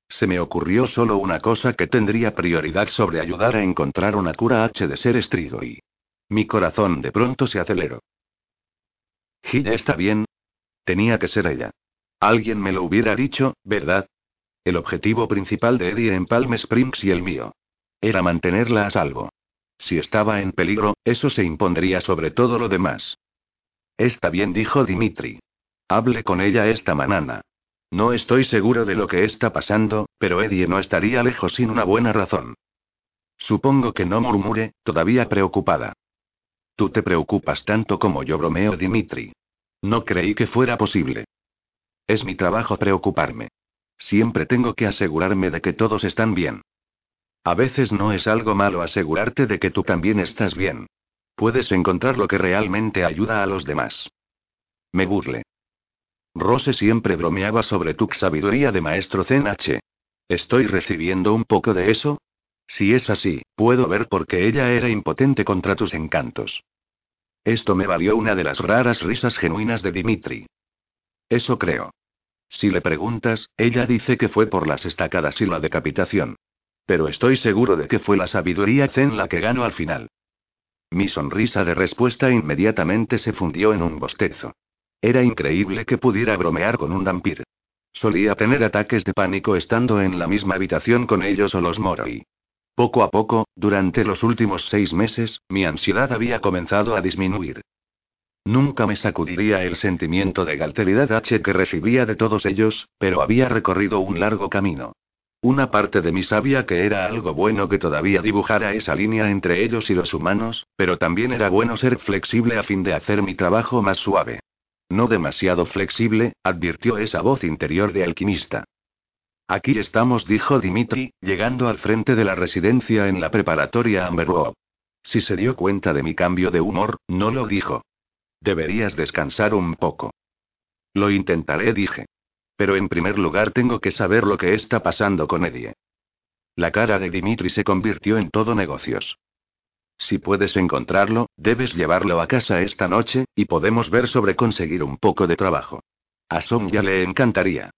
Se me ocurrió solo una cosa que tendría prioridad sobre ayudar a encontrar una cura H de ser estrigo y... Mi corazón de pronto se aceleró. ¿Gilla está bien? Tenía que ser ella. Alguien me lo hubiera dicho, ¿verdad? El objetivo principal de Eddie en Palm Springs y el mío. Era mantenerla a salvo. Si estaba en peligro, eso se impondría sobre todo lo demás. Está bien, dijo Dimitri. Hable con ella esta mañana. No estoy seguro de lo que está pasando, pero Eddie no estaría lejos sin una buena razón. Supongo que no murmure, todavía preocupada. Tú te preocupas tanto como yo bromeo, Dimitri. No creí que fuera posible. Es mi trabajo preocuparme. Siempre tengo que asegurarme de que todos están bien. A veces no es algo malo asegurarte de que tú también estás bien. Puedes encontrar lo que realmente ayuda a los demás. Me burle. Rose siempre bromeaba sobre tu sabiduría de maestro Zen H. ¿Estoy recibiendo un poco de eso? Si es así, puedo ver por qué ella era impotente contra tus encantos. Esto me valió una de las raras risas genuinas de Dimitri. Eso creo. Si le preguntas, ella dice que fue por las estacadas y la decapitación. Pero estoy seguro de que fue la sabiduría zen la que ganó al final. Mi sonrisa de respuesta inmediatamente se fundió en un bostezo. Era increíble que pudiera bromear con un vampir. Solía tener ataques de pánico estando en la misma habitación con ellos o los Moroi. Poco a poco, durante los últimos seis meses, mi ansiedad había comenzado a disminuir. Nunca me sacudiría el sentimiento de galteridad H que recibía de todos ellos, pero había recorrido un largo camino. Una parte de mí sabía que era algo bueno que todavía dibujara esa línea entre ellos y los humanos, pero también era bueno ser flexible a fin de hacer mi trabajo más suave. No demasiado flexible, advirtió esa voz interior de alquimista. Aquí estamos, dijo Dimitri, llegando al frente de la residencia en la preparatoria Amberwood. Si se dio cuenta de mi cambio de humor, no lo dijo. Deberías descansar un poco. Lo intentaré, dije. Pero en primer lugar tengo que saber lo que está pasando con Eddie. La cara de Dimitri se convirtió en todo negocios. Si puedes encontrarlo, debes llevarlo a casa esta noche, y podemos ver sobre conseguir un poco de trabajo. A ya le encantaría.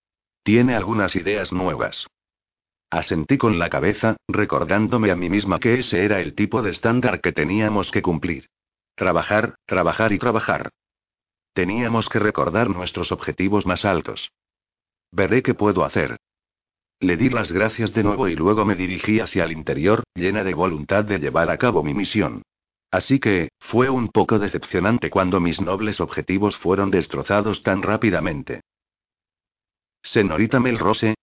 Tiene algunas ideas nuevas. Asentí con la cabeza, recordándome a mí misma que ese era el tipo de estándar que teníamos que cumplir. Trabajar, trabajar y trabajar. Teníamos que recordar nuestros objetivos más altos. Veré qué puedo hacer. Le di las gracias de nuevo y luego me dirigí hacia el interior, llena de voluntad de llevar a cabo mi misión. Así que, fue un poco decepcionante cuando mis nobles objetivos fueron destrozados tan rápidamente. Señorita Melrose.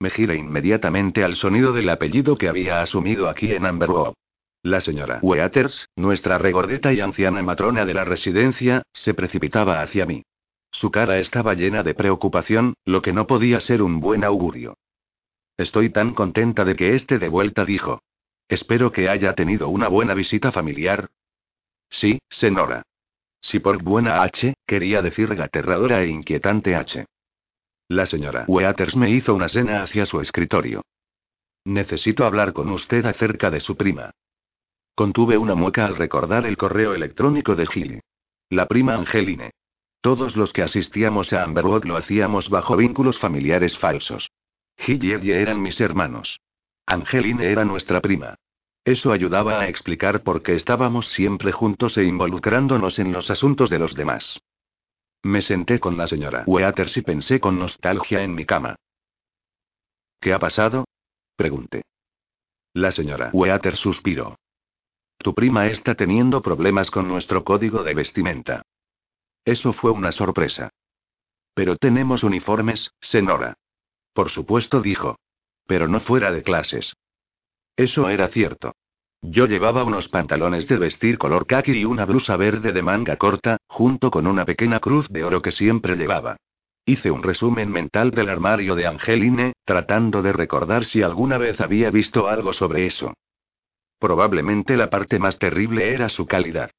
Me giré inmediatamente al sonido del apellido que había asumido aquí en Amberwood. La señora Weathers, nuestra regordeta y anciana matrona de la residencia, se precipitaba hacia mí. Su cara estaba llena de preocupación, lo que no podía ser un buen augurio. Estoy tan contenta de que esté de vuelta, dijo. Espero que haya tenido una buena visita familiar. Sí, señora. Si por buena H, quería decir aterradora e inquietante H. La señora Weathers me hizo una cena hacia su escritorio. Necesito hablar con usted acerca de su prima. Contuve una mueca al recordar el correo electrónico de Gilly. La prima Angeline. Todos los que asistíamos a Amberwood lo hacíamos bajo vínculos familiares falsos. Gil y Eddie eran mis hermanos. Angeline era nuestra prima. Eso ayudaba a explicar por qué estábamos siempre juntos e involucrándonos en los asuntos de los demás. Me senté con la señora Weathers y pensé con nostalgia en mi cama. ¿Qué ha pasado? Pregunté. La señora Weathers suspiró. Tu prima está teniendo problemas con nuestro código de vestimenta. Eso fue una sorpresa. Pero tenemos uniformes, Senora. Por supuesto, dijo. Pero no fuera de clases. Eso era cierto. Yo llevaba unos pantalones de vestir color khaki y una blusa verde de manga corta, junto con una pequeña cruz de oro que siempre llevaba. Hice un resumen mental del armario de Angeline, tratando de recordar si alguna vez había visto algo sobre eso. Probablemente la parte más terrible era su calidad.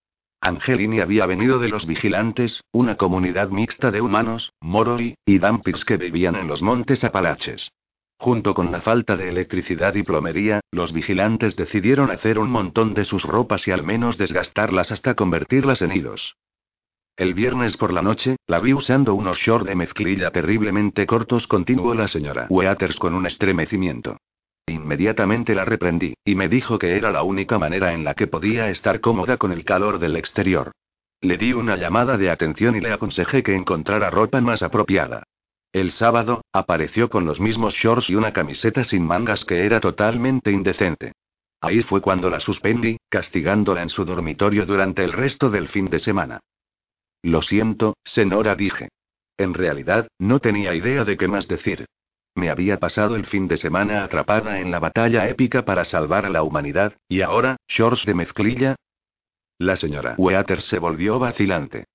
Angelini había venido de los vigilantes, una comunidad mixta de humanos, moroi, y dampirs que vivían en los montes Apalaches. Junto con la falta de electricidad y plomería, los vigilantes decidieron hacer un montón de sus ropas y al menos desgastarlas hasta convertirlas en hilos. El viernes por la noche, la vi usando unos shorts de mezclilla terriblemente cortos, continuó la señora Weathers con un estremecimiento. Inmediatamente la reprendí, y me dijo que era la única manera en la que podía estar cómoda con el calor del exterior. Le di una llamada de atención y le aconsejé que encontrara ropa más apropiada. El sábado, apareció con los mismos shorts y una camiseta sin mangas que era totalmente indecente. Ahí fue cuando la suspendí, castigándola en su dormitorio durante el resto del fin de semana. Lo siento, Senora, dije. En realidad, no tenía idea de qué más decir. Me había pasado el fin de semana atrapada en la batalla épica para salvar a la humanidad, y ahora, shorts de mezclilla. La señora Weater se volvió vacilante.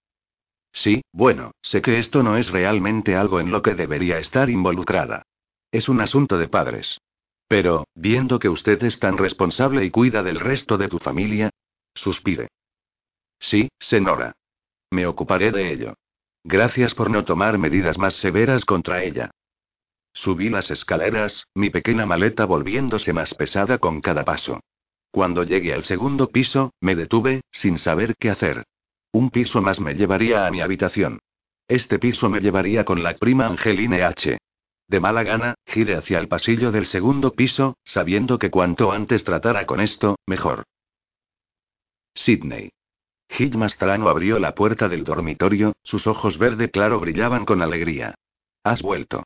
Sí, bueno, sé que esto no es realmente algo en lo que debería estar involucrada. Es un asunto de padres. Pero, viendo que usted es tan responsable y cuida del resto de tu familia, suspire. Sí, señora. Me ocuparé de ello. Gracias por no tomar medidas más severas contra ella. Subí las escaleras, mi pequeña maleta volviéndose más pesada con cada paso. Cuando llegué al segundo piso, me detuve, sin saber qué hacer. Un piso más me llevaría a mi habitación. Este piso me llevaría con la prima Angeline H. De mala gana, giré hacia el pasillo del segundo piso, sabiendo que cuanto antes tratara con esto, mejor. Sidney. Hit Mastrano abrió la puerta del dormitorio, sus ojos verde claro brillaban con alegría. Has vuelto.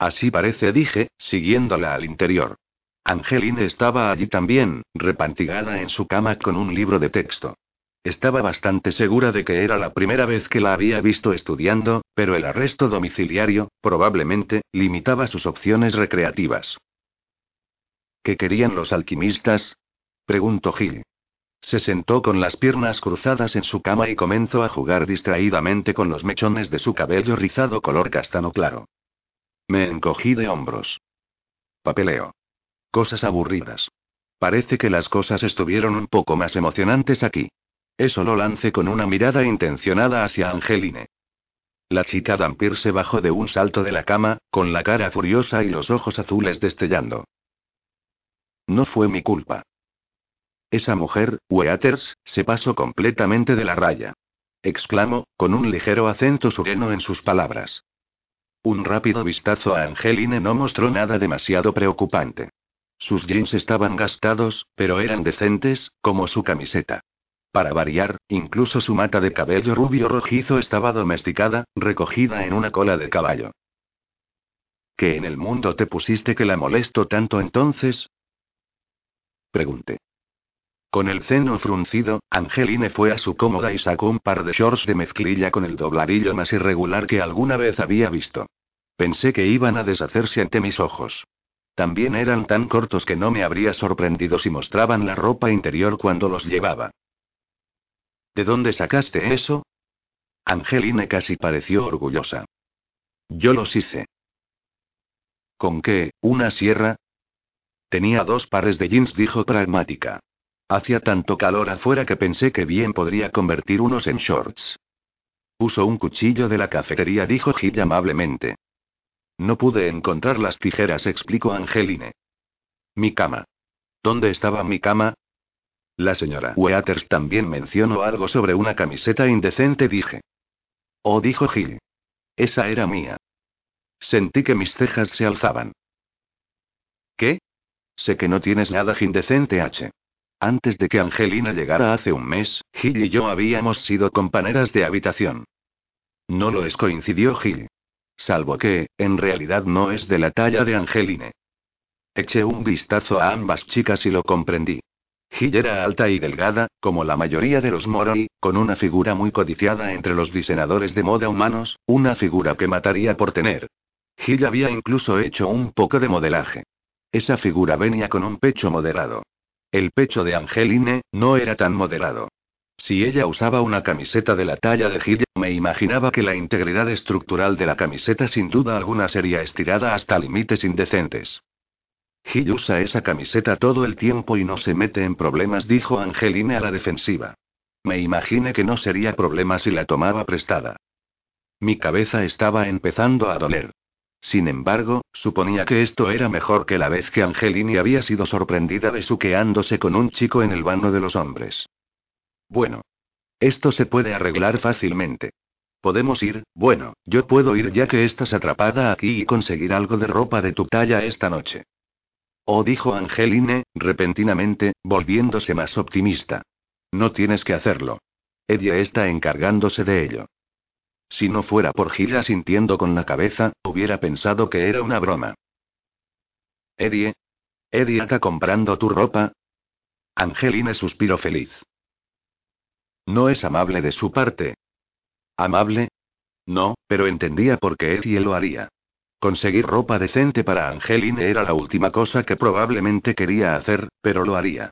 Así parece, dije, siguiéndola al interior. Angeline estaba allí también, repantigada en su cama con un libro de texto. Estaba bastante segura de que era la primera vez que la había visto estudiando, pero el arresto domiciliario, probablemente, limitaba sus opciones recreativas. ¿Qué querían los alquimistas? preguntó Gil. Se sentó con las piernas cruzadas en su cama y comenzó a jugar distraídamente con los mechones de su cabello rizado color castano claro. Me encogí de hombros. Papeleo. Cosas aburridas. Parece que las cosas estuvieron un poco más emocionantes aquí. Eso lo lancé con una mirada intencionada hacia Angeline. La chica Dampir se bajó de un salto de la cama, con la cara furiosa y los ojos azules destellando. No fue mi culpa. Esa mujer, Weathers, se pasó completamente de la raya. Exclamó, con un ligero acento sureno en sus palabras. Un rápido vistazo a Angeline no mostró nada demasiado preocupante. Sus jeans estaban gastados, pero eran decentes, como su camiseta. Para variar, incluso su mata de cabello rubio rojizo estaba domesticada, recogida en una cola de caballo. ¿Que en el mundo te pusiste que la molesto tanto entonces? Pregunté. Con el ceno fruncido, Angeline fue a su cómoda y sacó un par de shorts de mezclilla con el dobladillo más irregular que alguna vez había visto. Pensé que iban a deshacerse ante mis ojos. También eran tan cortos que no me habría sorprendido si mostraban la ropa interior cuando los llevaba. ¿De dónde sacaste eso? Angeline casi pareció orgullosa. Yo los hice. ¿Con qué? ¿Una sierra? Tenía dos pares de jeans, dijo pragmática. Hacía tanto calor afuera que pensé que bien podría convertir unos en shorts. Uso un cuchillo de la cafetería, dijo Gil amablemente. No pude encontrar las tijeras, explicó Angeline. Mi cama. ¿Dónde estaba mi cama? La señora Weathers también mencionó algo sobre una camiseta indecente, dije. Oh, dijo Gil. Esa era mía. Sentí que mis cejas se alzaban. ¿Qué? Sé que no tienes nada indecente, H. Antes de que Angelina llegara hace un mes, Gil y yo habíamos sido compañeras de habitación. No lo es, coincidió Gil. Salvo que, en realidad no es de la talla de Angeline. Eché un vistazo a ambas chicas y lo comprendí. Hill era alta y delgada, como la mayoría de los Moroi, con una figura muy codiciada entre los diseñadores de moda humanos, una figura que mataría por tener. Hill había incluso hecho un poco de modelaje. Esa figura venía con un pecho moderado. El pecho de Angeline no era tan moderado. Si ella usaba una camiseta de la talla de Gil, me imaginaba que la integridad estructural de la camiseta sin duda alguna sería estirada hasta límites indecentes. Gil usa esa camiseta todo el tiempo y no se mete en problemas, dijo Angeline a la defensiva. Me imaginé que no sería problema si la tomaba prestada. Mi cabeza estaba empezando a doler. Sin embargo, suponía que esto era mejor que la vez que Angelini había sido sorprendida besuqueándose con un chico en el vano de los hombres. Bueno. Esto se puede arreglar fácilmente. Podemos ir, bueno, yo puedo ir ya que estás atrapada aquí y conseguir algo de ropa de tu talla esta noche. Oh, dijo Angeline, repentinamente, volviéndose más optimista. No tienes que hacerlo. Ella está encargándose de ello. Si no fuera por Gila sintiendo con la cabeza, hubiera pensado que era una broma. Eddie. Eddie está comprando tu ropa. Angeline suspiró feliz. No es amable de su parte. ¿Amable? No, pero entendía por qué Eddie lo haría. Conseguir ropa decente para Angeline era la última cosa que probablemente quería hacer, pero lo haría.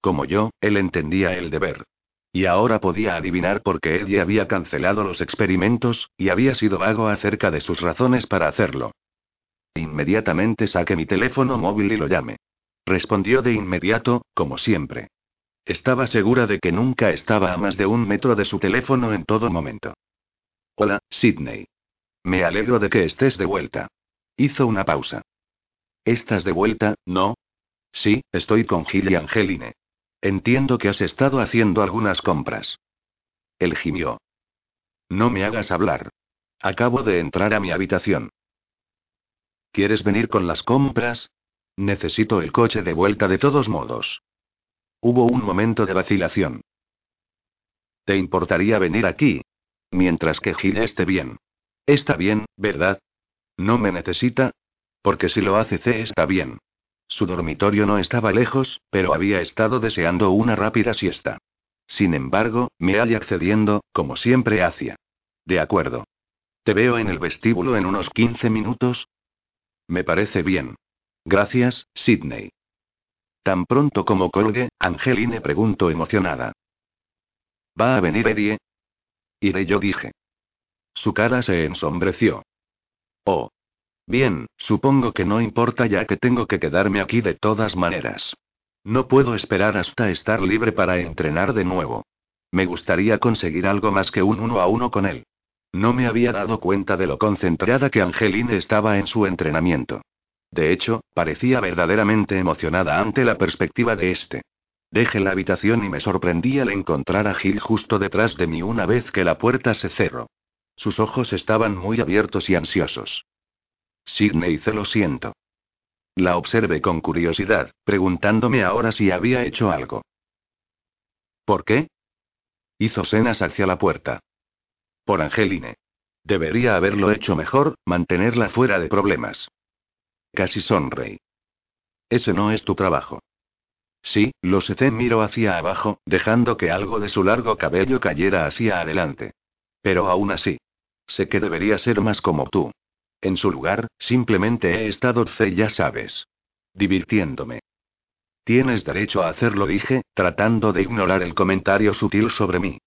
Como yo, él entendía el deber. Y ahora podía adivinar por qué Eddie había cancelado los experimentos, y había sido vago acerca de sus razones para hacerlo. Inmediatamente saqué mi teléfono móvil y lo llamé. Respondió de inmediato, como siempre. Estaba segura de que nunca estaba a más de un metro de su teléfono en todo momento. Hola, Sidney. Me alegro de que estés de vuelta. Hizo una pausa. ¿Estás de vuelta, no? Sí, estoy con Gil y Angeline. Entiendo que has estado haciendo algunas compras. Él gimió. No me hagas hablar. Acabo de entrar a mi habitación. ¿Quieres venir con las compras? Necesito el coche de vuelta de todos modos. Hubo un momento de vacilación. ¿Te importaría venir aquí? Mientras que Gil esté bien. Está bien, ¿verdad? ¿No me necesita? Porque si lo hace C está bien. Su dormitorio no estaba lejos, pero había estado deseando una rápida siesta. Sin embargo, me halla accediendo, como siempre hacía. De acuerdo. Te veo en el vestíbulo en unos 15 minutos. Me parece bien. Gracias, Sidney. Tan pronto como colgue, Angeline preguntó emocionada. ¿Va a venir Eddie? Iré yo dije. Su cara se ensombreció. Oh. Bien, supongo que no importa ya que tengo que quedarme aquí de todas maneras. No puedo esperar hasta estar libre para entrenar de nuevo. Me gustaría conseguir algo más que un uno a uno con él. No me había dado cuenta de lo concentrada que Angeline estaba en su entrenamiento. De hecho, parecía verdaderamente emocionada ante la perspectiva de este. Dejé la habitación y me sorprendí al encontrar a Gil justo detrás de mí una vez que la puerta se cerró. Sus ojos estaban muy abiertos y ansiosos. Sidney lo siento. La observé con curiosidad, preguntándome ahora si había hecho algo. ¿Por qué? Hizo senas hacia la puerta. Por Angeline. Debería haberlo hecho mejor, mantenerla fuera de problemas. Casi sonreí. Ese no es tu trabajo. Sí, lo sé. Miro hacia abajo, dejando que algo de su largo cabello cayera hacia adelante. Pero aún así. Sé que debería ser más como tú. En su lugar, simplemente he estado, ya sabes. Divirtiéndome. Tienes derecho a hacerlo, dije, tratando de ignorar el comentario sutil sobre mí.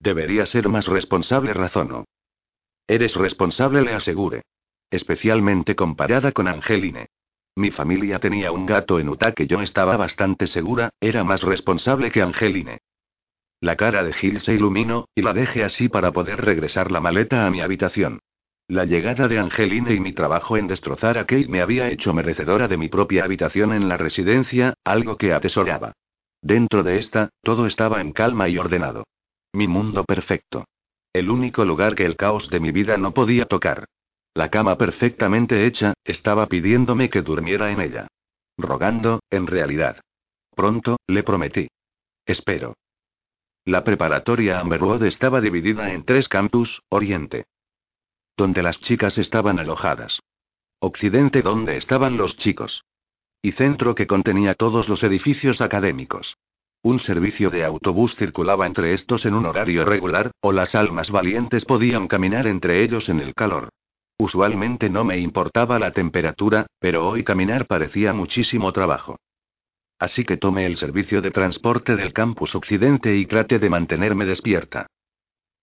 Debería ser más responsable, razonó. Eres responsable, le asegure. Especialmente comparada con Angeline. Mi familia tenía un gato en Utah que yo estaba bastante segura, era más responsable que Angeline. La cara de Gil se iluminó, y la dejé así para poder regresar la maleta a mi habitación. La llegada de Angeline y mi trabajo en destrozar a Kate me había hecho merecedora de mi propia habitación en la residencia, algo que atesoraba. Dentro de esta, todo estaba en calma y ordenado. Mi mundo perfecto. El único lugar que el caos de mi vida no podía tocar. La cama perfectamente hecha, estaba pidiéndome que durmiera en ella. Rogando, en realidad. Pronto, le prometí. Espero. La preparatoria Amberwood estaba dividida en tres campus, Oriente. Donde las chicas estaban alojadas. Occidente donde estaban los chicos. Y centro que contenía todos los edificios académicos. Un servicio de autobús circulaba entre estos en un horario regular, o las almas valientes podían caminar entre ellos en el calor. Usualmente no me importaba la temperatura, pero hoy caminar parecía muchísimo trabajo. Así que tomé el servicio de transporte del campus occidente y traté de mantenerme despierta.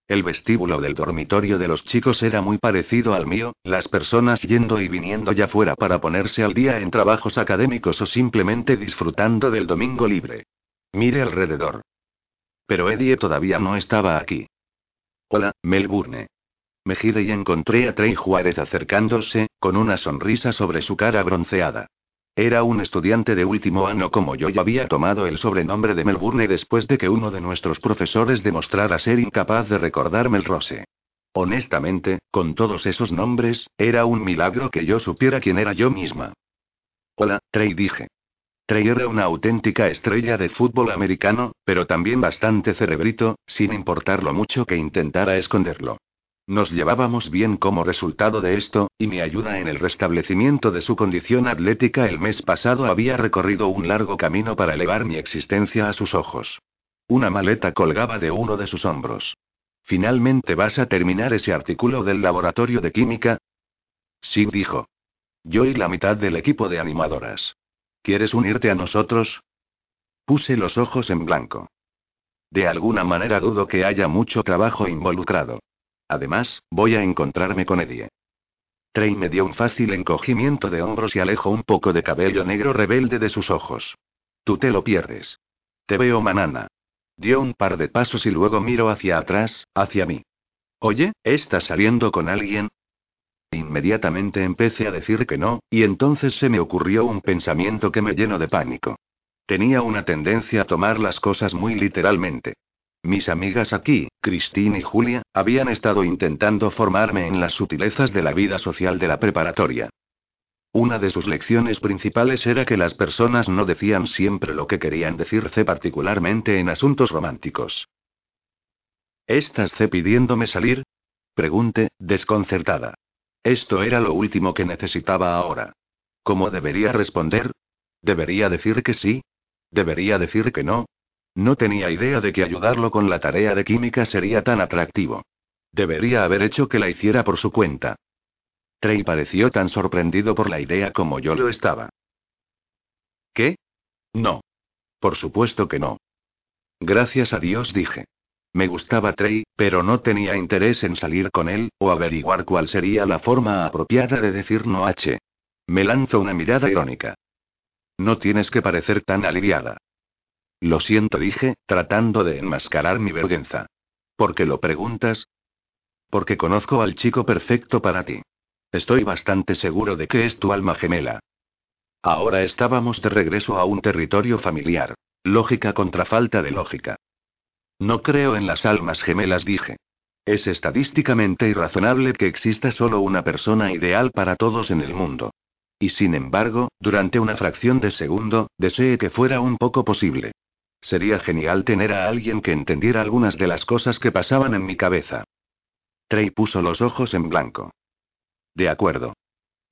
El vestíbulo del dormitorio de los chicos era muy parecido al mío, las personas yendo y viniendo ya fuera para ponerse al día en trabajos académicos o simplemente disfrutando del domingo libre. Mire alrededor. Pero Eddie todavía no estaba aquí. Hola, Melbourne. Me giré y encontré a Trey Juárez acercándose, con una sonrisa sobre su cara bronceada. Era un estudiante de último año como yo y había tomado el sobrenombre de Melbourne después de que uno de nuestros profesores demostrara ser incapaz de recordar Melrose. Honestamente, con todos esos nombres, era un milagro que yo supiera quién era yo misma. Hola, Trey dije. Trey era una auténtica estrella de fútbol americano, pero también bastante cerebrito, sin importar lo mucho que intentara esconderlo. Nos llevábamos bien como resultado de esto, y mi ayuda en el restablecimiento de su condición atlética el mes pasado había recorrido un largo camino para elevar mi existencia a sus ojos. Una maleta colgaba de uno de sus hombros. ¿Finalmente vas a terminar ese artículo del laboratorio de química? Sí, dijo. Yo y la mitad del equipo de animadoras. ¿Quieres unirte a nosotros? Puse los ojos en blanco. De alguna manera dudo que haya mucho trabajo involucrado. Además, voy a encontrarme con Eddie. Trey me dio un fácil encogimiento de hombros y alejó un poco de cabello negro rebelde de sus ojos. Tú te lo pierdes. Te veo manana. Dio un par de pasos y luego miró hacia atrás, hacia mí. Oye, ¿estás saliendo con alguien? Inmediatamente empecé a decir que no, y entonces se me ocurrió un pensamiento que me llenó de pánico. Tenía una tendencia a tomar las cosas muy literalmente. Mis amigas aquí, Christine y Julia, habían estado intentando formarme en las sutilezas de la vida social de la preparatoria. Una de sus lecciones principales era que las personas no decían siempre lo que querían decirse particularmente en asuntos románticos. ¿Estás C pidiéndome salir? Pregunté, desconcertada. Esto era lo último que necesitaba ahora. ¿Cómo debería responder? ¿Debería decir que sí? ¿Debería decir que no? No tenía idea de que ayudarlo con la tarea de química sería tan atractivo. Debería haber hecho que la hiciera por su cuenta. Trey pareció tan sorprendido por la idea como yo lo estaba. ¿Qué? No. Por supuesto que no. Gracias a Dios dije. Me gustaba Trey, pero no tenía interés en salir con él, o averiguar cuál sería la forma apropiada de decir no H. Me lanzó una mirada irónica. No tienes que parecer tan aliviada. Lo siento, dije, tratando de enmascarar mi vergüenza. ¿Por qué lo preguntas? Porque conozco al chico perfecto para ti. Estoy bastante seguro de que es tu alma gemela. Ahora estábamos de regreso a un territorio familiar. Lógica contra falta de lógica. No creo en las almas gemelas, dije. Es estadísticamente irrazonable que exista solo una persona ideal para todos en el mundo. Y sin embargo, durante una fracción de segundo, deseé que fuera un poco posible. Sería genial tener a alguien que entendiera algunas de las cosas que pasaban en mi cabeza. Trey puso los ojos en blanco. De acuerdo.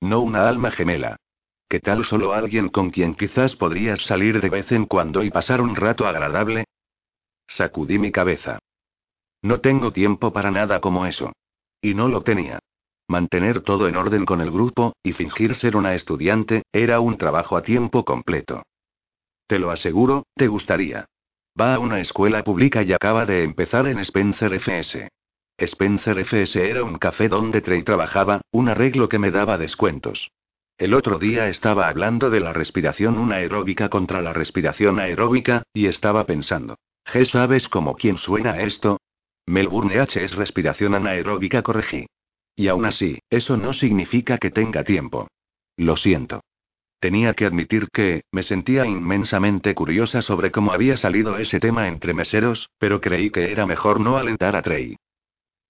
No una alma gemela. ¿Qué tal solo alguien con quien quizás podrías salir de vez en cuando y pasar un rato agradable? Sacudí mi cabeza. No tengo tiempo para nada como eso. Y no lo tenía. Mantener todo en orden con el grupo, y fingir ser una estudiante, era un trabajo a tiempo completo. Te lo aseguro, te gustaría. Va a una escuela pública y acaba de empezar en Spencer FS. Spencer FS era un café donde Trey trabajaba, un arreglo que me daba descuentos. El otro día estaba hablando de la respiración anaeróbica contra la respiración aeróbica, y estaba pensando. G, ¿sabes cómo quién suena esto? Melbourne H es respiración anaeróbica, corregí. Y aún así, eso no significa que tenga tiempo. Lo siento. Tenía que admitir que, me sentía inmensamente curiosa sobre cómo había salido ese tema entre meseros, pero creí que era mejor no alentar a Trey.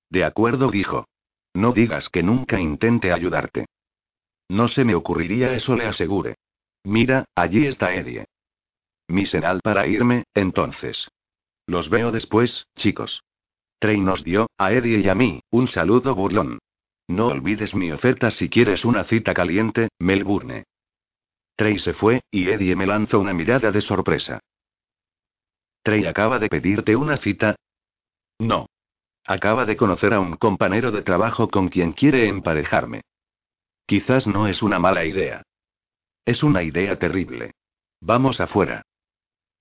De acuerdo, dijo. No digas que nunca intente ayudarte. No se me ocurriría eso, le asegure. Mira, allí está Eddie. Mi señal para irme, entonces. Los veo después, chicos. Trey nos dio, a Eddie y a mí, un saludo burlón. No olvides mi oferta si quieres una cita caliente, Melbourne. Trey se fue, y Eddie me lanzó una mirada de sorpresa. ¿Trey acaba de pedirte una cita? No. Acaba de conocer a un compañero de trabajo con quien quiere emparejarme. Quizás no es una mala idea. Es una idea terrible. Vamos afuera.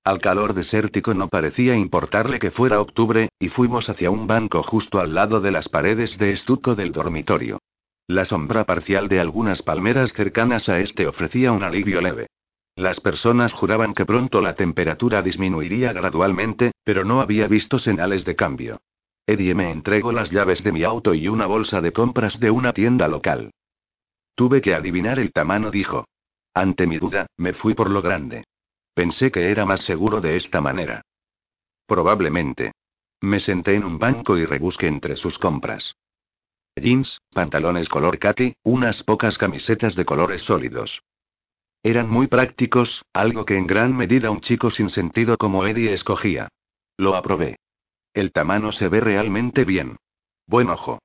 Al calor desértico no parecía importarle que fuera octubre, y fuimos hacia un banco justo al lado de las paredes de estuco del dormitorio. La sombra parcial de algunas palmeras cercanas a este ofrecía un alivio leve. Las personas juraban que pronto la temperatura disminuiría gradualmente, pero no había visto señales de cambio. Eddie me entregó las llaves de mi auto y una bolsa de compras de una tienda local. Tuve que adivinar el tamaño, dijo. Ante mi duda, me fui por lo grande. Pensé que era más seguro de esta manera. Probablemente. Me senté en un banco y rebusqué entre sus compras. Jeans, pantalones color khaki, unas pocas camisetas de colores sólidos. Eran muy prácticos, algo que en gran medida un chico sin sentido como Eddie escogía. Lo aprobé. El tamaño se ve realmente bien. Buen ojo.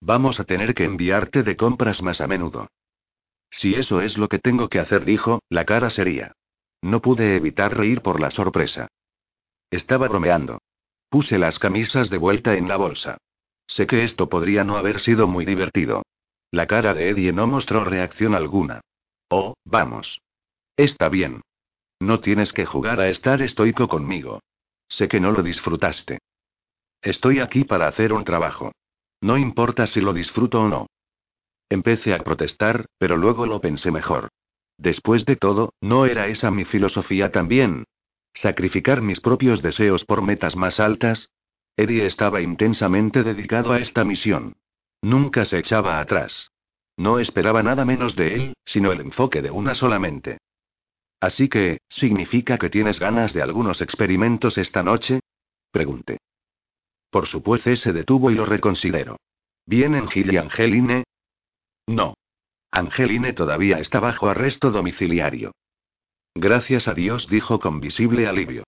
Vamos a tener que enviarte de compras más a menudo. Si eso es lo que tengo que hacer, dijo, la cara sería. No pude evitar reír por la sorpresa. Estaba bromeando. Puse las camisas de vuelta en la bolsa. Sé que esto podría no haber sido muy divertido. La cara de Eddie no mostró reacción alguna. Oh, vamos. Está bien. No tienes que jugar a estar estoico conmigo. Sé que no lo disfrutaste. Estoy aquí para hacer un trabajo. No importa si lo disfruto o no. Empecé a protestar, pero luego lo pensé mejor. Después de todo, ¿no era esa mi filosofía también? ¿Sacrificar mis propios deseos por metas más altas? Eddie estaba intensamente dedicado a esta misión. Nunca se echaba atrás. No esperaba nada menos de él, sino el enfoque de una solamente. Así que, ¿significa que tienes ganas de algunos experimentos esta noche? Pregunté. Por supuesto se detuvo y lo reconsideró. ¿Vienen Gil y Angeline? No. Angeline todavía está bajo arresto domiciliario. Gracias a Dios, dijo con visible alivio.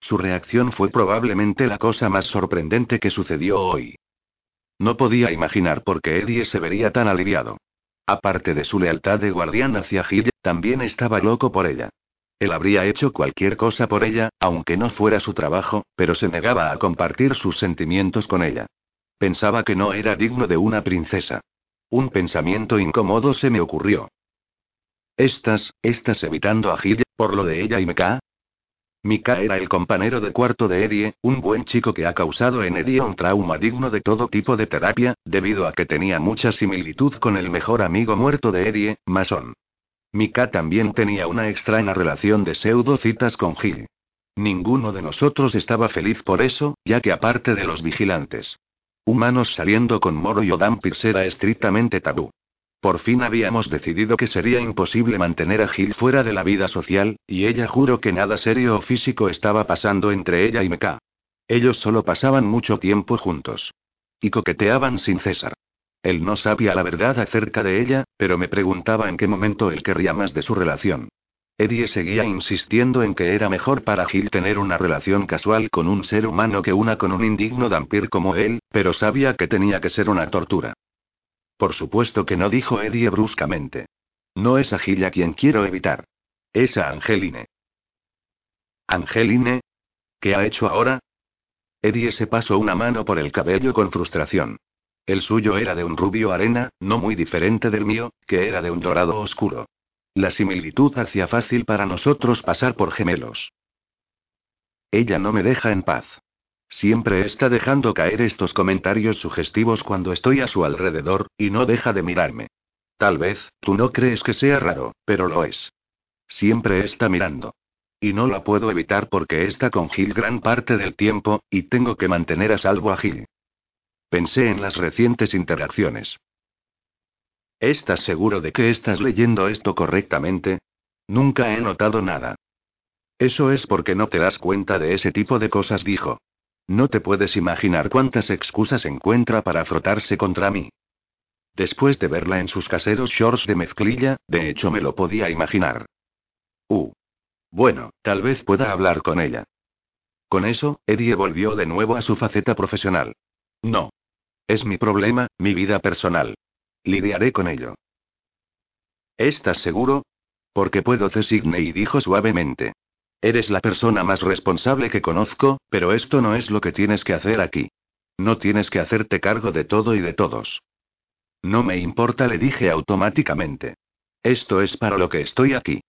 Su reacción fue probablemente la cosa más sorprendente que sucedió hoy. No podía imaginar por qué Eddie se vería tan aliviado. Aparte de su lealtad de guardián hacia Gil, también estaba loco por ella. Él habría hecho cualquier cosa por ella, aunque no fuera su trabajo, pero se negaba a compartir sus sentimientos con ella. Pensaba que no era digno de una princesa. Un pensamiento incómodo se me ocurrió. ¿Estás, estás evitando a Gil, por lo de ella y Mika? Mika era el compañero de cuarto de Eddie, un buen chico que ha causado en Eddie un trauma digno de todo tipo de terapia, debido a que tenía mucha similitud con el mejor amigo muerto de Eddie, Mason. Mika también tenía una extraña relación de pseudo citas con Gil. Ninguno de nosotros estaba feliz por eso, ya que aparte de los vigilantes, Humanos saliendo con Moro y Odam era estrictamente tabú. Por fin habíamos decidido que sería imposible mantener a Gil fuera de la vida social, y ella juró que nada serio o físico estaba pasando entre ella y Meka. Ellos solo pasaban mucho tiempo juntos. Y coqueteaban sin cesar. Él no sabía la verdad acerca de ella, pero me preguntaba en qué momento él querría más de su relación. Eddie seguía insistiendo en que era mejor para Gil tener una relación casual con un ser humano que una con un indigno vampir como él, pero sabía que tenía que ser una tortura. Por supuesto que no dijo Eddie bruscamente. No es a quien quiero evitar. Es a Angeline. ¿Angeline? ¿Qué ha hecho ahora? Eddie se pasó una mano por el cabello con frustración. El suyo era de un rubio arena, no muy diferente del mío, que era de un dorado oscuro. La similitud hacía fácil para nosotros pasar por gemelos. Ella no me deja en paz. Siempre está dejando caer estos comentarios sugestivos cuando estoy a su alrededor, y no deja de mirarme. Tal vez, tú no crees que sea raro, pero lo es. Siempre está mirando. Y no la puedo evitar porque está con Gil gran parte del tiempo, y tengo que mantener a salvo a Gil. Pensé en las recientes interacciones. ¿Estás seguro de que estás leyendo esto correctamente? Nunca he notado nada. Eso es porque no te das cuenta de ese tipo de cosas, dijo. No te puedes imaginar cuántas excusas encuentra para frotarse contra mí. Después de verla en sus caseros shorts de mezclilla, de hecho me lo podía imaginar. Uh. Bueno, tal vez pueda hablar con ella. Con eso, Eddie volvió de nuevo a su faceta profesional. No. Es mi problema, mi vida personal. Lidiaré con ello. ¿Estás seguro? Porque puedo, y dijo suavemente. Eres la persona más responsable que conozco, pero esto no es lo que tienes que hacer aquí. No tienes que hacerte cargo de todo y de todos. No me importa, le dije automáticamente. Esto es para lo que estoy aquí.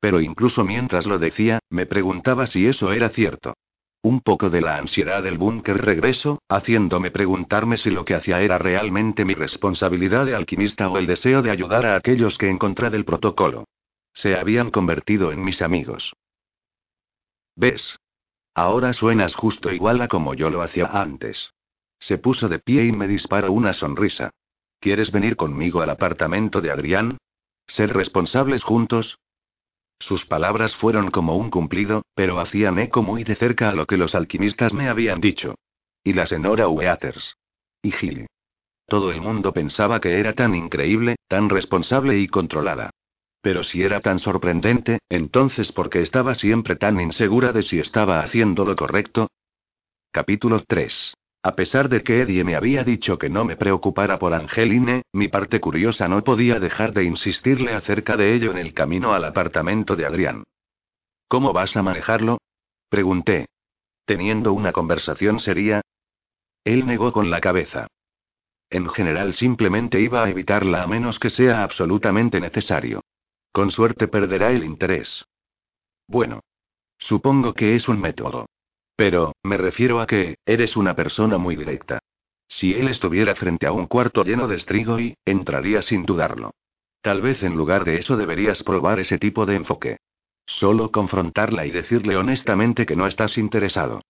Pero incluso mientras lo decía, me preguntaba si eso era cierto. Un poco de la ansiedad del búnker regreso, haciéndome preguntarme si lo que hacía era realmente mi responsabilidad de alquimista o el deseo de ayudar a aquellos que encontré del protocolo. Se habían convertido en mis amigos. ¿Ves? Ahora suenas justo igual a como yo lo hacía antes. Se puso de pie y me disparó una sonrisa. ¿Quieres venir conmigo al apartamento de Adrián? ¿Ser responsables juntos? Sus palabras fueron como un cumplido, pero hacían eco muy de cerca a lo que los alquimistas me habían dicho. Y la señora Weathers. Y Gil. Todo el mundo pensaba que era tan increíble, tan responsable y controlada. Pero si era tan sorprendente, entonces ¿por qué estaba siempre tan insegura de si estaba haciendo lo correcto? Capítulo 3. A pesar de que Eddie me había dicho que no me preocupara por Angeline, mi parte curiosa no podía dejar de insistirle acerca de ello en el camino al apartamento de Adrián. ¿Cómo vas a manejarlo? Pregunté. ¿Teniendo una conversación seria? Él negó con la cabeza. En general simplemente iba a evitarla a menos que sea absolutamente necesario. Con suerte perderá el interés. Bueno. Supongo que es un método. Pero, me refiero a que, eres una persona muy directa. Si él estuviera frente a un cuarto lleno de y, entraría sin dudarlo. Tal vez en lugar de eso deberías probar ese tipo de enfoque. Solo confrontarla y decirle honestamente que no estás interesado.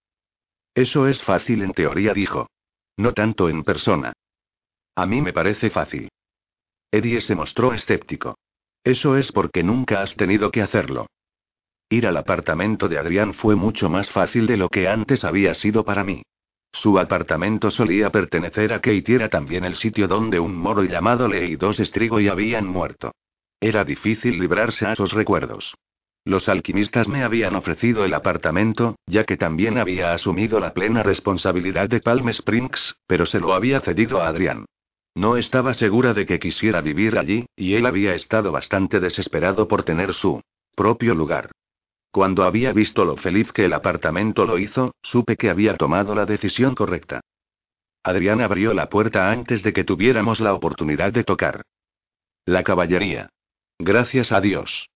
Eso es fácil en teoría, dijo. No tanto en persona. A mí me parece fácil. Eddie se mostró escéptico. Eso es porque nunca has tenido que hacerlo. Ir al apartamento de Adrián fue mucho más fácil de lo que antes había sido para mí. Su apartamento solía pertenecer a Kate era también el sitio donde un moro llamado Lee y dos Estrigo y habían muerto. Era difícil librarse a esos recuerdos. Los alquimistas me habían ofrecido el apartamento, ya que también había asumido la plena responsabilidad de Palm Springs, pero se lo había cedido a Adrián. No estaba segura de que quisiera vivir allí, y él había estado bastante desesperado por tener su propio lugar. Cuando había visto lo feliz que el apartamento lo hizo, supe que había tomado la decisión correcta. Adrián abrió la puerta antes de que tuviéramos la oportunidad de tocar. La caballería. Gracias a Dios.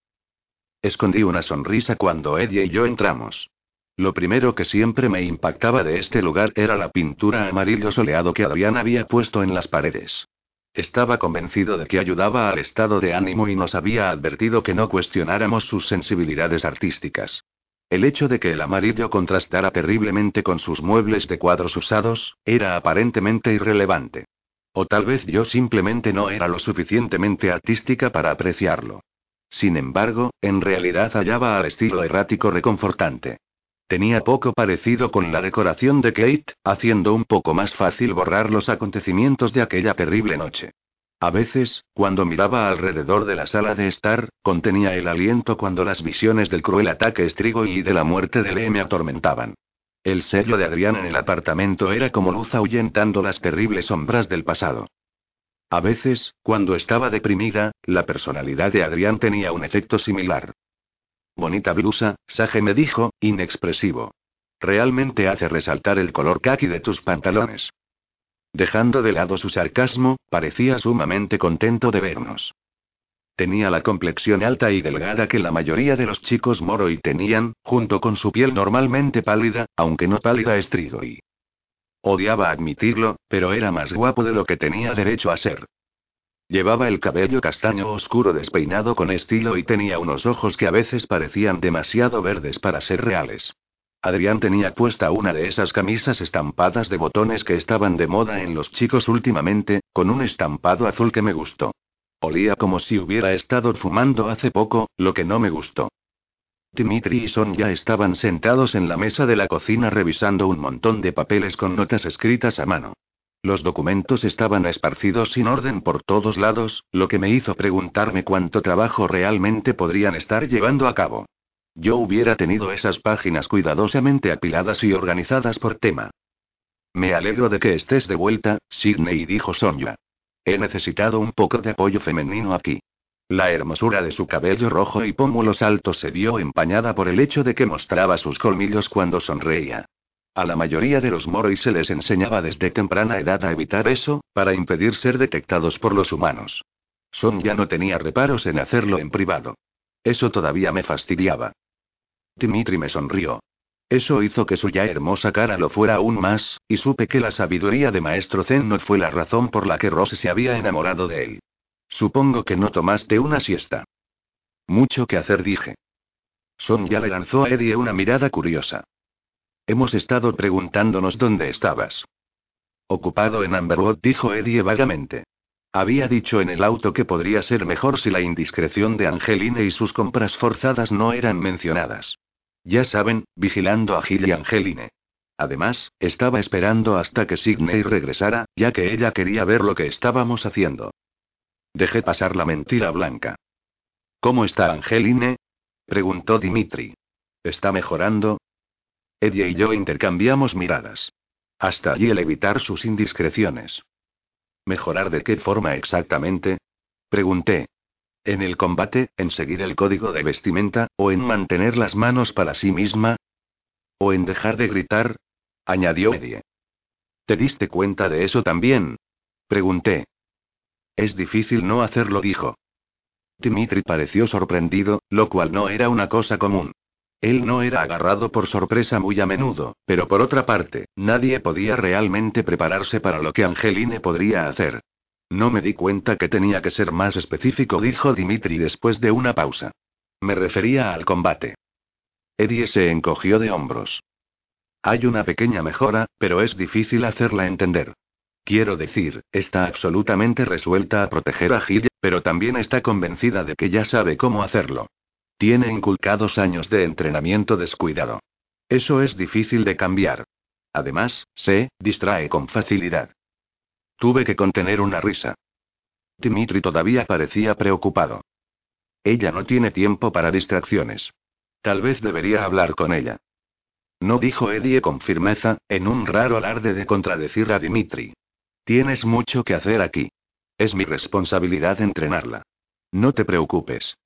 Escondí una sonrisa cuando Eddie y yo entramos. Lo primero que siempre me impactaba de este lugar era la pintura amarillo soleado que Adrián había puesto en las paredes. Estaba convencido de que ayudaba al estado de ánimo y nos había advertido que no cuestionáramos sus sensibilidades artísticas. El hecho de que el amarillo contrastara terriblemente con sus muebles de cuadros usados, era aparentemente irrelevante. O tal vez yo simplemente no era lo suficientemente artística para apreciarlo. Sin embargo, en realidad hallaba al estilo errático reconfortante. Tenía poco parecido con la decoración de Kate, haciendo un poco más fácil borrar los acontecimientos de aquella terrible noche. A veces, cuando miraba alrededor de la sala de estar, contenía el aliento cuando las visiones del cruel ataque Estrigo y de la muerte de Lee me atormentaban. El sello de Adrián en el apartamento era como luz ahuyentando las terribles sombras del pasado. A veces, cuando estaba deprimida, la personalidad de Adrián tenía un efecto similar. Bonita blusa, Sage me dijo, inexpresivo. Realmente hace resaltar el color khaki de tus pantalones. Dejando de lado su sarcasmo, parecía sumamente contento de vernos. Tenía la complexión alta y delgada que la mayoría de los chicos moro y tenían, junto con su piel normalmente pálida, aunque no pálida estrigo y. Odiaba admitirlo, pero era más guapo de lo que tenía derecho a ser. Llevaba el cabello castaño oscuro despeinado con estilo y tenía unos ojos que a veces parecían demasiado verdes para ser reales. Adrián tenía puesta una de esas camisas estampadas de botones que estaban de moda en los chicos últimamente, con un estampado azul que me gustó. Olía como si hubiera estado fumando hace poco, lo que no me gustó. Dimitri y Son ya estaban sentados en la mesa de la cocina revisando un montón de papeles con notas escritas a mano. Los documentos estaban esparcidos sin orden por todos lados, lo que me hizo preguntarme cuánto trabajo realmente podrían estar llevando a cabo. Yo hubiera tenido esas páginas cuidadosamente apiladas y organizadas por tema. Me alegro de que estés de vuelta, Sidney dijo Sonia. He necesitado un poco de apoyo femenino aquí. La hermosura de su cabello rojo y pómulos altos se vio empañada por el hecho de que mostraba sus colmillos cuando sonreía. A la mayoría de los moros se les enseñaba desde temprana edad a evitar eso, para impedir ser detectados por los humanos. Sonia no tenía reparos en hacerlo en privado. Eso todavía me fastidiaba. Dimitri me sonrió. Eso hizo que su ya hermosa cara lo fuera aún más, y supe que la sabiduría de Maestro Zen no fue la razón por la que Rose se había enamorado de él. Supongo que no tomaste una siesta. Mucho que hacer, dije. Sonia le lanzó a Eddie una mirada curiosa. Hemos estado preguntándonos dónde estabas. Ocupado en Amberwood, dijo Eddie vagamente. Había dicho en el auto que podría ser mejor si la indiscreción de Angeline y sus compras forzadas no eran mencionadas. Ya saben, vigilando a Gil y Angeline. Además, estaba esperando hasta que Sidney regresara, ya que ella quería ver lo que estábamos haciendo. Dejé pasar la mentira blanca. ¿Cómo está Angeline? preguntó Dimitri. ¿Está mejorando? Eddie y yo intercambiamos miradas. Hasta allí el evitar sus indiscreciones. ¿Mejorar de qué forma exactamente? Pregunté. ¿En el combate, en seguir el código de vestimenta, o en mantener las manos para sí misma? ¿O en dejar de gritar? añadió Eddie. ¿Te diste cuenta de eso también? Pregunté. Es difícil no hacerlo, dijo. Dimitri pareció sorprendido, lo cual no era una cosa común. Él no era agarrado por sorpresa muy a menudo, pero por otra parte, nadie podía realmente prepararse para lo que Angeline podría hacer. No me di cuenta que tenía que ser más específico, dijo Dimitri después de una pausa. Me refería al combate. Eddie se encogió de hombros. Hay una pequeña mejora, pero es difícil hacerla entender. Quiero decir, está absolutamente resuelta a proteger a Gil, pero también está convencida de que ya sabe cómo hacerlo. Tiene inculcados años de entrenamiento descuidado. Eso es difícil de cambiar. Además, se distrae con facilidad. Tuve que contener una risa. Dimitri todavía parecía preocupado. Ella no tiene tiempo para distracciones. Tal vez debería hablar con ella. No dijo Eddie con firmeza, en un raro alarde de contradecir a Dimitri. Tienes mucho que hacer aquí. Es mi responsabilidad entrenarla. No te preocupes.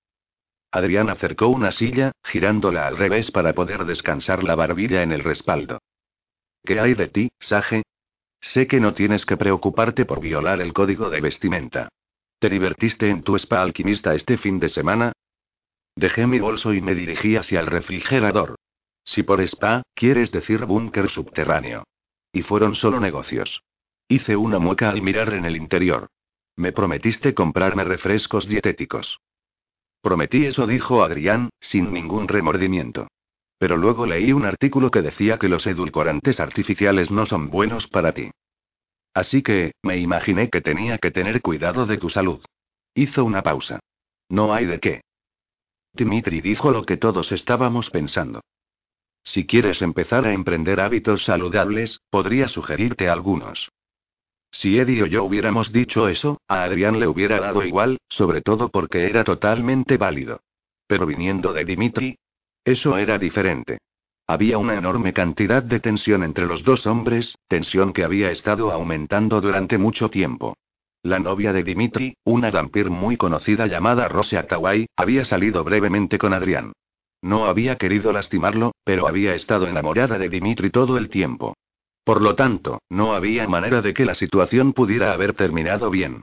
Adrián acercó una silla, girándola al revés para poder descansar la barbilla en el respaldo. ¿Qué hay de ti, Sage? Sé que no tienes que preocuparte por violar el código de vestimenta. ¿Te divertiste en tu spa alquimista este fin de semana? Dejé mi bolso y me dirigí hacia el refrigerador. Si por spa, quieres decir búnker subterráneo. Y fueron solo negocios. Hice una mueca al mirar en el interior. Me prometiste comprarme refrescos dietéticos. Prometí eso, dijo Adrián, sin ningún remordimiento. Pero luego leí un artículo que decía que los edulcorantes artificiales no son buenos para ti. Así que, me imaginé que tenía que tener cuidado de tu salud. Hizo una pausa. No hay de qué. Dimitri dijo lo que todos estábamos pensando. Si quieres empezar a emprender hábitos saludables, podría sugerirte algunos. Si Eddie o yo hubiéramos dicho eso, a Adrián le hubiera dado igual, sobre todo porque era totalmente válido. Pero viniendo de Dimitri, eso era diferente. Había una enorme cantidad de tensión entre los dos hombres, tensión que había estado aumentando durante mucho tiempo. La novia de Dimitri, una vampir muy conocida llamada Rose Tawai, había salido brevemente con Adrián. No había querido lastimarlo, pero había estado enamorada de Dimitri todo el tiempo. Por lo tanto, no había manera de que la situación pudiera haber terminado bien.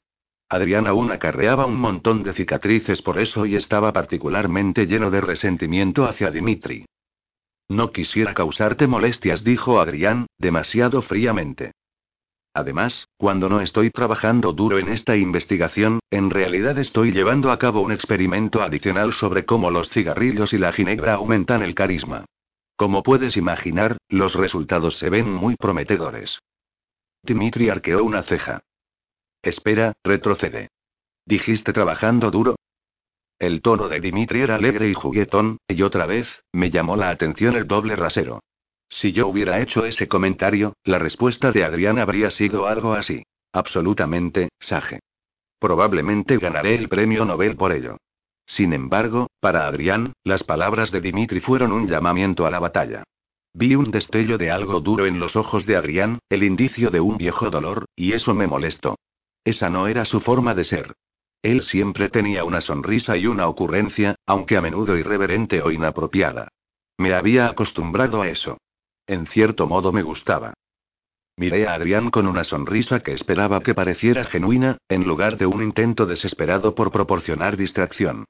Adrián aún acarreaba un montón de cicatrices por eso y estaba particularmente lleno de resentimiento hacia Dimitri. No quisiera causarte molestias, dijo Adrián, demasiado fríamente. Además, cuando no estoy trabajando duro en esta investigación, en realidad estoy llevando a cabo un experimento adicional sobre cómo los cigarrillos y la ginebra aumentan el carisma. Como puedes imaginar, los resultados se ven muy prometedores. Dimitri arqueó una ceja. Espera, retrocede. ¿Dijiste trabajando duro? El tono de Dimitri era alegre y juguetón, y otra vez, me llamó la atención el doble rasero. Si yo hubiera hecho ese comentario, la respuesta de Adrián habría sido algo así. Absolutamente, Sage. Probablemente ganaré el premio Nobel por ello. Sin embargo, para Adrián, las palabras de Dimitri fueron un llamamiento a la batalla. Vi un destello de algo duro en los ojos de Adrián, el indicio de un viejo dolor, y eso me molestó. Esa no era su forma de ser. Él siempre tenía una sonrisa y una ocurrencia, aunque a menudo irreverente o inapropiada. Me había acostumbrado a eso. En cierto modo me gustaba. Miré a Adrián con una sonrisa que esperaba que pareciera genuina, en lugar de un intento desesperado por proporcionar distracción.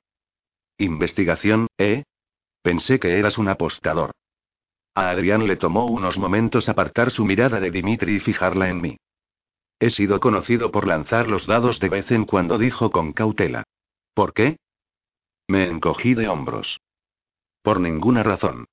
¿Investigación, eh? Pensé que eras un apostador. A Adrián le tomó unos momentos apartar su mirada de Dimitri y fijarla en mí. He sido conocido por lanzar los dados de vez en cuando, dijo con cautela. ¿Por qué? Me encogí de hombros. Por ninguna razón.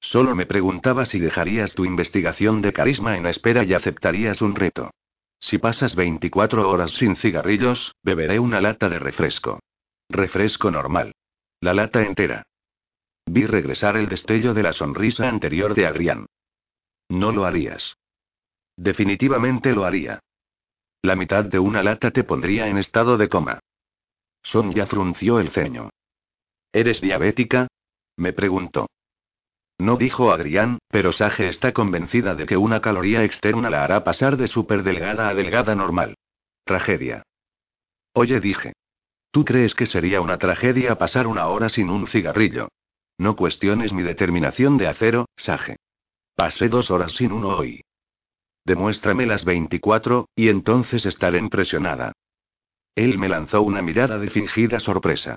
Solo me preguntaba si dejarías tu investigación de carisma en espera y aceptarías un reto. Si pasas 24 horas sin cigarrillos, beberé una lata de refresco. Refresco normal. La lata entera. Vi regresar el destello de la sonrisa anterior de Adrián. No lo harías. Definitivamente lo haría. La mitad de una lata te pondría en estado de coma. Sonia frunció el ceño. ¿Eres diabética? Me preguntó. No dijo Adrián, pero Sage está convencida de que una caloría externa la hará pasar de delgada a delgada normal. Tragedia. Oye, dije. ¿Tú crees que sería una tragedia pasar una hora sin un cigarrillo? No cuestiones mi determinación de acero, Sage. Pasé dos horas sin uno hoy. Demuéstrame las 24, y entonces estaré impresionada. Él me lanzó una mirada de fingida sorpresa.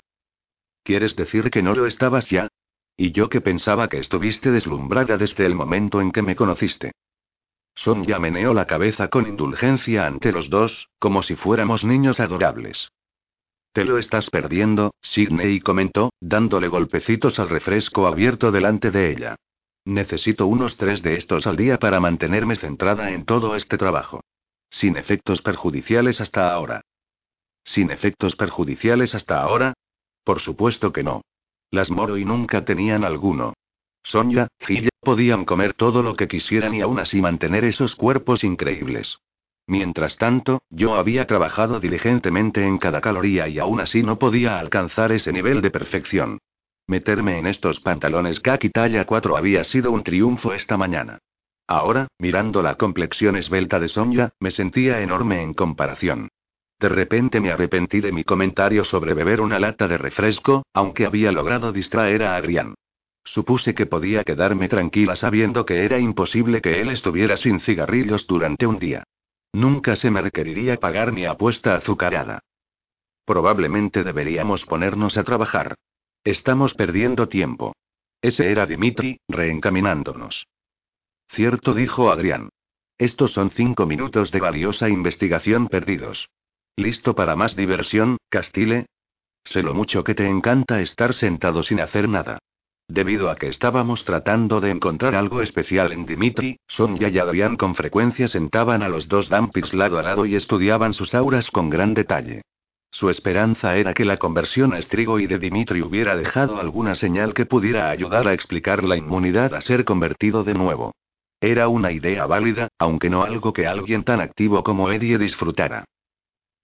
¿Quieres decir que no lo estabas ya? Y yo que pensaba que estuviste deslumbrada desde el momento en que me conociste. Sonia meneó la cabeza con indulgencia ante los dos, como si fuéramos niños adorables. Te lo estás perdiendo, Sidney comentó, dándole golpecitos al refresco abierto delante de ella. Necesito unos tres de estos al día para mantenerme centrada en todo este trabajo. Sin efectos perjudiciales hasta ahora. ¿Sin efectos perjudiciales hasta ahora? Por supuesto que no. Las Moroi nunca tenían alguno. Sonia, Gilla, podían comer todo lo que quisieran y aún así mantener esos cuerpos increíbles. Mientras tanto, yo había trabajado diligentemente en cada caloría y aún así no podía alcanzar ese nivel de perfección. Meterme en estos pantalones kaki talla 4 había sido un triunfo esta mañana. Ahora, mirando la complexión esbelta de Sonia, me sentía enorme en comparación. De repente me arrepentí de mi comentario sobre beber una lata de refresco, aunque había logrado distraer a Adrián. Supuse que podía quedarme tranquila sabiendo que era imposible que él estuviera sin cigarrillos durante un día. Nunca se me requeriría pagar mi apuesta azucarada. Probablemente deberíamos ponernos a trabajar. Estamos perdiendo tiempo. Ese era Dimitri, reencaminándonos. Cierto, dijo Adrián. Estos son cinco minutos de valiosa investigación perdidos. ¿Listo para más diversión, Castile? Sé lo mucho que te encanta estar sentado sin hacer nada. Debido a que estábamos tratando de encontrar algo especial en Dimitri, Sonia y Adrián con frecuencia sentaban a los dos Dampirs lado a lado y estudiaban sus auras con gran detalle. Su esperanza era que la conversión a y de Dimitri hubiera dejado alguna señal que pudiera ayudar a explicar la inmunidad a ser convertido de nuevo. Era una idea válida, aunque no algo que alguien tan activo como Eddie disfrutara.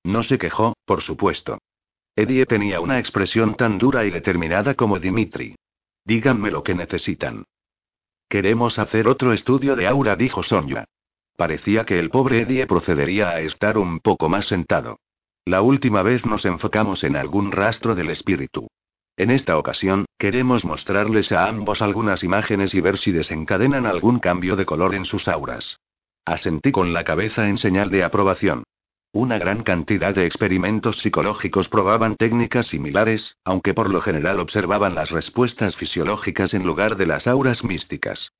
No se quejó, por supuesto. Eddie tenía una expresión tan dura y determinada como Dimitri. Díganme lo que necesitan. Queremos hacer otro estudio de aura, dijo Sonia. Parecía que el pobre Eddie procedería a estar un poco más sentado. La última vez nos enfocamos en algún rastro del espíritu. En esta ocasión, queremos mostrarles a ambos algunas imágenes y ver si desencadenan algún cambio de color en sus auras. Asentí con la cabeza en señal de aprobación. Una gran cantidad de experimentos psicológicos probaban técnicas similares, aunque por lo general observaban las respuestas fisiológicas en lugar de las auras místicas.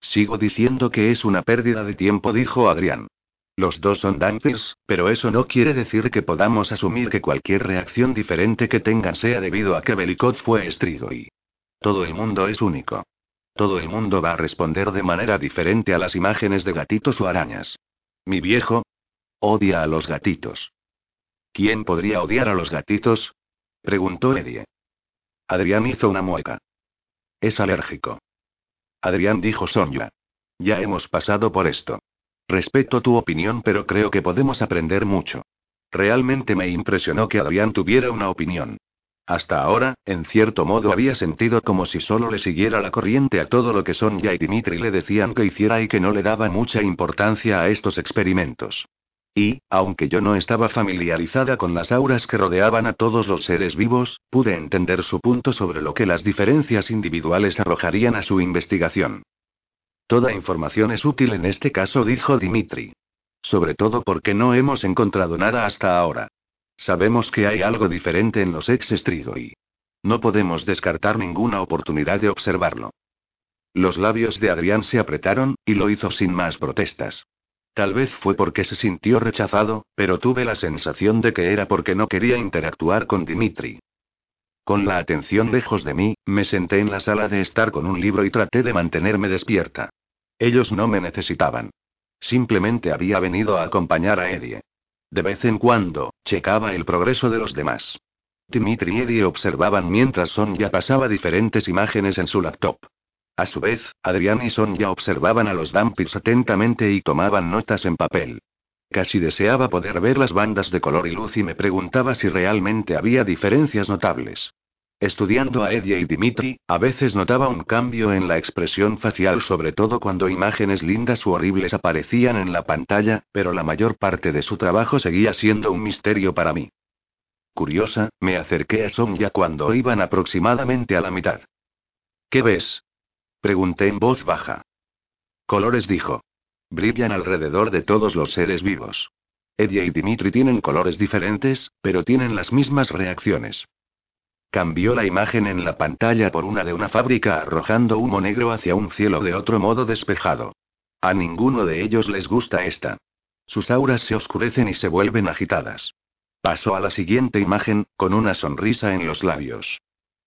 Sigo diciendo que es una pérdida de tiempo, dijo Adrián. Los dos son dampers, pero eso no quiere decir que podamos asumir que cualquier reacción diferente que tengan sea debido a que Belicot fue y Todo el mundo es único. Todo el mundo va a responder de manera diferente a las imágenes de gatitos o arañas. Mi viejo odia a los gatitos. ¿Quién podría odiar a los gatitos? preguntó Eddie. Adrián hizo una mueca. Es alérgico. Adrián dijo Sonja. Ya hemos pasado por esto. Respeto tu opinión, pero creo que podemos aprender mucho. Realmente me impresionó que Adrián tuviera una opinión. Hasta ahora, en cierto modo había sentido como si solo le siguiera la corriente a todo lo que Sonja y Dimitri le decían que hiciera y que no le daba mucha importancia a estos experimentos. Y, aunque yo no estaba familiarizada con las auras que rodeaban a todos los seres vivos, pude entender su punto sobre lo que las diferencias individuales arrojarían a su investigación. Toda información es útil en este caso, dijo Dimitri. Sobre todo porque no hemos encontrado nada hasta ahora. Sabemos que hay algo diferente en los ex Strigoi. No podemos descartar ninguna oportunidad de observarlo. Los labios de Adrián se apretaron, y lo hizo sin más protestas. Tal vez fue porque se sintió rechazado, pero tuve la sensación de que era porque no quería interactuar con Dimitri. Con la atención lejos de mí, me senté en la sala de estar con un libro y traté de mantenerme despierta. Ellos no me necesitaban. Simplemente había venido a acompañar a Eddie. De vez en cuando, checaba el progreso de los demás. Dimitri y Eddie observaban mientras Sonja pasaba diferentes imágenes en su laptop. A su vez, Adrián y Sonja observaban a los Dampirs atentamente y tomaban notas en papel. Casi deseaba poder ver las bandas de color y luz y me preguntaba si realmente había diferencias notables. Estudiando a Eddie y Dimitri, a veces notaba un cambio en la expresión facial, sobre todo cuando imágenes lindas u horribles aparecían en la pantalla, pero la mayor parte de su trabajo seguía siendo un misterio para mí. Curiosa, me acerqué a Sonja cuando iban aproximadamente a la mitad. ¿Qué ves? Pregunté en voz baja. Colores dijo. Brillan alrededor de todos los seres vivos. Eddie y Dimitri tienen colores diferentes, pero tienen las mismas reacciones. Cambió la imagen en la pantalla por una de una fábrica arrojando humo negro hacia un cielo de otro modo despejado. A ninguno de ellos les gusta esta. Sus auras se oscurecen y se vuelven agitadas. Pasó a la siguiente imagen, con una sonrisa en los labios.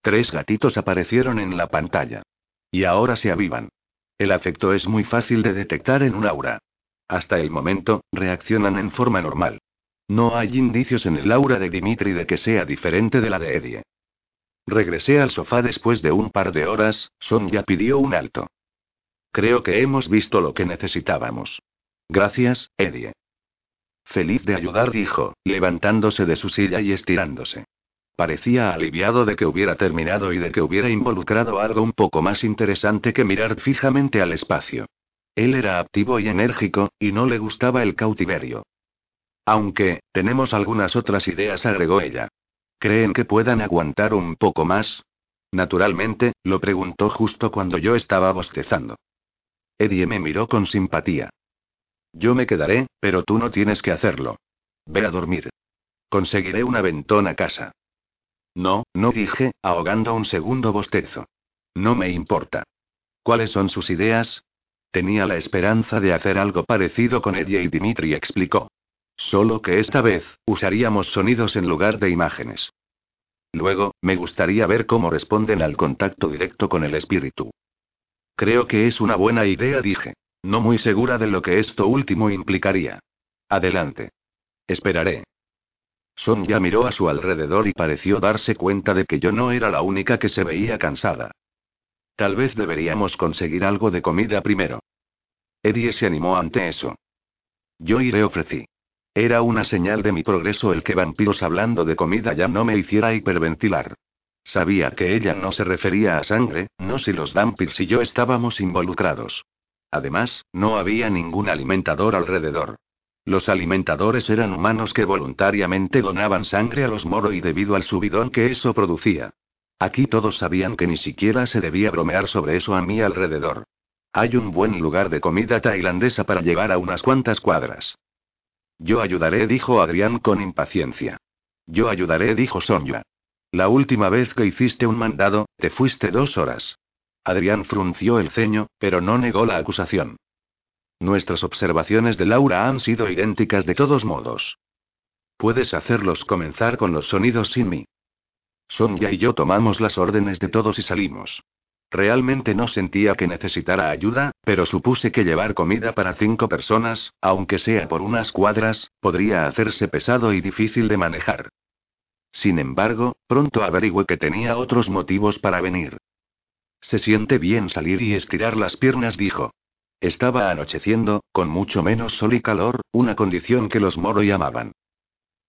Tres gatitos aparecieron en la pantalla. Y ahora se avivan. El afecto es muy fácil de detectar en un aura. Hasta el momento, reaccionan en forma normal. No hay indicios en el aura de Dimitri de que sea diferente de la de Eddie. Regresé al sofá después de un par de horas, Sonja pidió un alto. Creo que hemos visto lo que necesitábamos. Gracias, Eddie. Feliz de ayudar, dijo, levantándose de su silla y estirándose. Parecía aliviado de que hubiera terminado y de que hubiera involucrado algo un poco más interesante que mirar fijamente al espacio. Él era activo y enérgico, y no le gustaba el cautiverio. Aunque, tenemos algunas otras ideas, agregó ella. ¿Creen que puedan aguantar un poco más? Naturalmente, lo preguntó justo cuando yo estaba bostezando. Eddie me miró con simpatía. Yo me quedaré, pero tú no tienes que hacerlo. Ve a dormir. Conseguiré una ventona casa. No, no dije, ahogando un segundo bostezo. No me importa. ¿Cuáles son sus ideas? Tenía la esperanza de hacer algo parecido con Eddie y Dimitri explicó. Solo que esta vez, usaríamos sonidos en lugar de imágenes. Luego, me gustaría ver cómo responden al contacto directo con el espíritu. Creo que es una buena idea, dije. No muy segura de lo que esto último implicaría. Adelante. Esperaré. Sonja miró a su alrededor y pareció darse cuenta de que yo no era la única que se veía cansada. Tal vez deberíamos conseguir algo de comida primero. Eddie se animó ante eso. Yo iré, ofrecí. Era una señal de mi progreso el que vampiros hablando de comida ya no me hiciera hiperventilar. Sabía que ella no se refería a sangre, no si los vampiros y yo estábamos involucrados. Además, no había ningún alimentador alrededor. Los alimentadores eran humanos que voluntariamente donaban sangre a los moro y debido al subidón que eso producía. Aquí todos sabían que ni siquiera se debía bromear sobre eso a mi alrededor. Hay un buen lugar de comida tailandesa para llevar a unas cuantas cuadras. Yo ayudaré, dijo Adrián con impaciencia. Yo ayudaré, dijo Sonia. La última vez que hiciste un mandado, te fuiste dos horas. Adrián frunció el ceño, pero no negó la acusación. Nuestras observaciones de Laura han sido idénticas de todos modos. Puedes hacerlos comenzar con los sonidos sin mí. Sonia y yo tomamos las órdenes de todos y salimos. Realmente no sentía que necesitara ayuda, pero supuse que llevar comida para cinco personas, aunque sea por unas cuadras, podría hacerse pesado y difícil de manejar. Sin embargo, pronto averigüé que tenía otros motivos para venir. Se siente bien salir y estirar las piernas, dijo. Estaba anocheciendo, con mucho menos sol y calor, una condición que los moro llamaban.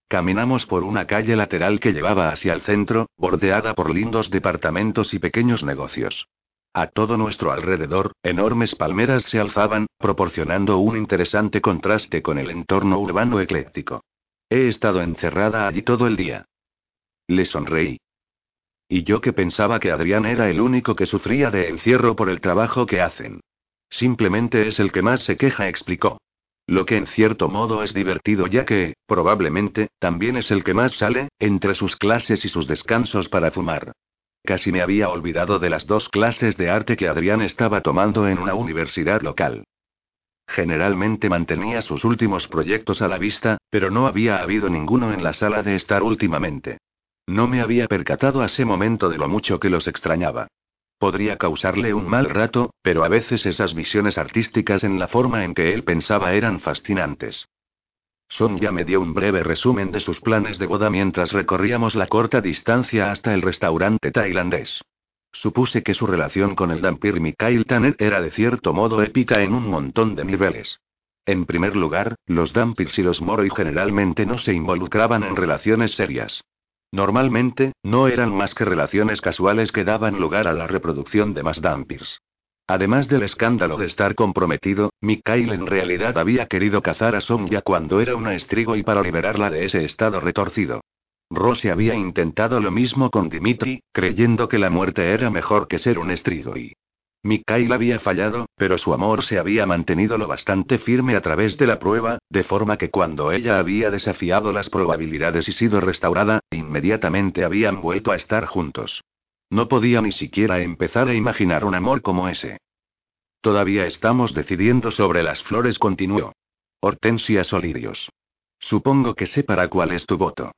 Caminamos por una calle lateral que llevaba hacia el centro, bordeada por lindos departamentos y pequeños negocios. A todo nuestro alrededor, enormes palmeras se alzaban, proporcionando un interesante contraste con el entorno urbano ecléctico. He estado encerrada allí todo el día. Le sonreí. Y yo que pensaba que Adrián era el único que sufría de encierro por el trabajo que hacen. Simplemente es el que más se queja, explicó. Lo que en cierto modo es divertido ya que, probablemente, también es el que más sale, entre sus clases y sus descansos para fumar. Casi me había olvidado de las dos clases de arte que Adrián estaba tomando en una universidad local. Generalmente mantenía sus últimos proyectos a la vista, pero no había habido ninguno en la sala de estar últimamente. No me había percatado ese momento de lo mucho que los extrañaba. Podría causarle un mal rato, pero a veces esas visiones artísticas en la forma en que él pensaba eran fascinantes. Sonia me dio un breve resumen de sus planes de boda mientras recorríamos la corta distancia hasta el restaurante tailandés. Supuse que su relación con el Dampir Mikhail Tanner era de cierto modo épica en un montón de niveles. En primer lugar, los Dampirs y los Moroi generalmente no se involucraban en relaciones serias. Normalmente, no eran más que relaciones casuales que daban lugar a la reproducción de más Dampirs. Además del escándalo de estar comprometido, Mikhail en realidad había querido cazar a Sonia cuando era una estrigo y para liberarla de ese estado retorcido. Rose había intentado lo mismo con Dimitri, creyendo que la muerte era mejor que ser un estrigo Mikhail había fallado, pero su amor se había mantenido lo bastante firme a través de la prueba, de forma que cuando ella había desafiado las probabilidades y sido restaurada, inmediatamente habían vuelto a estar juntos. No podía ni siquiera empezar a imaginar un amor como ese. Todavía estamos decidiendo sobre las flores, continuó. Hortensias o lirios. Supongo que sé para cuál es tu voto.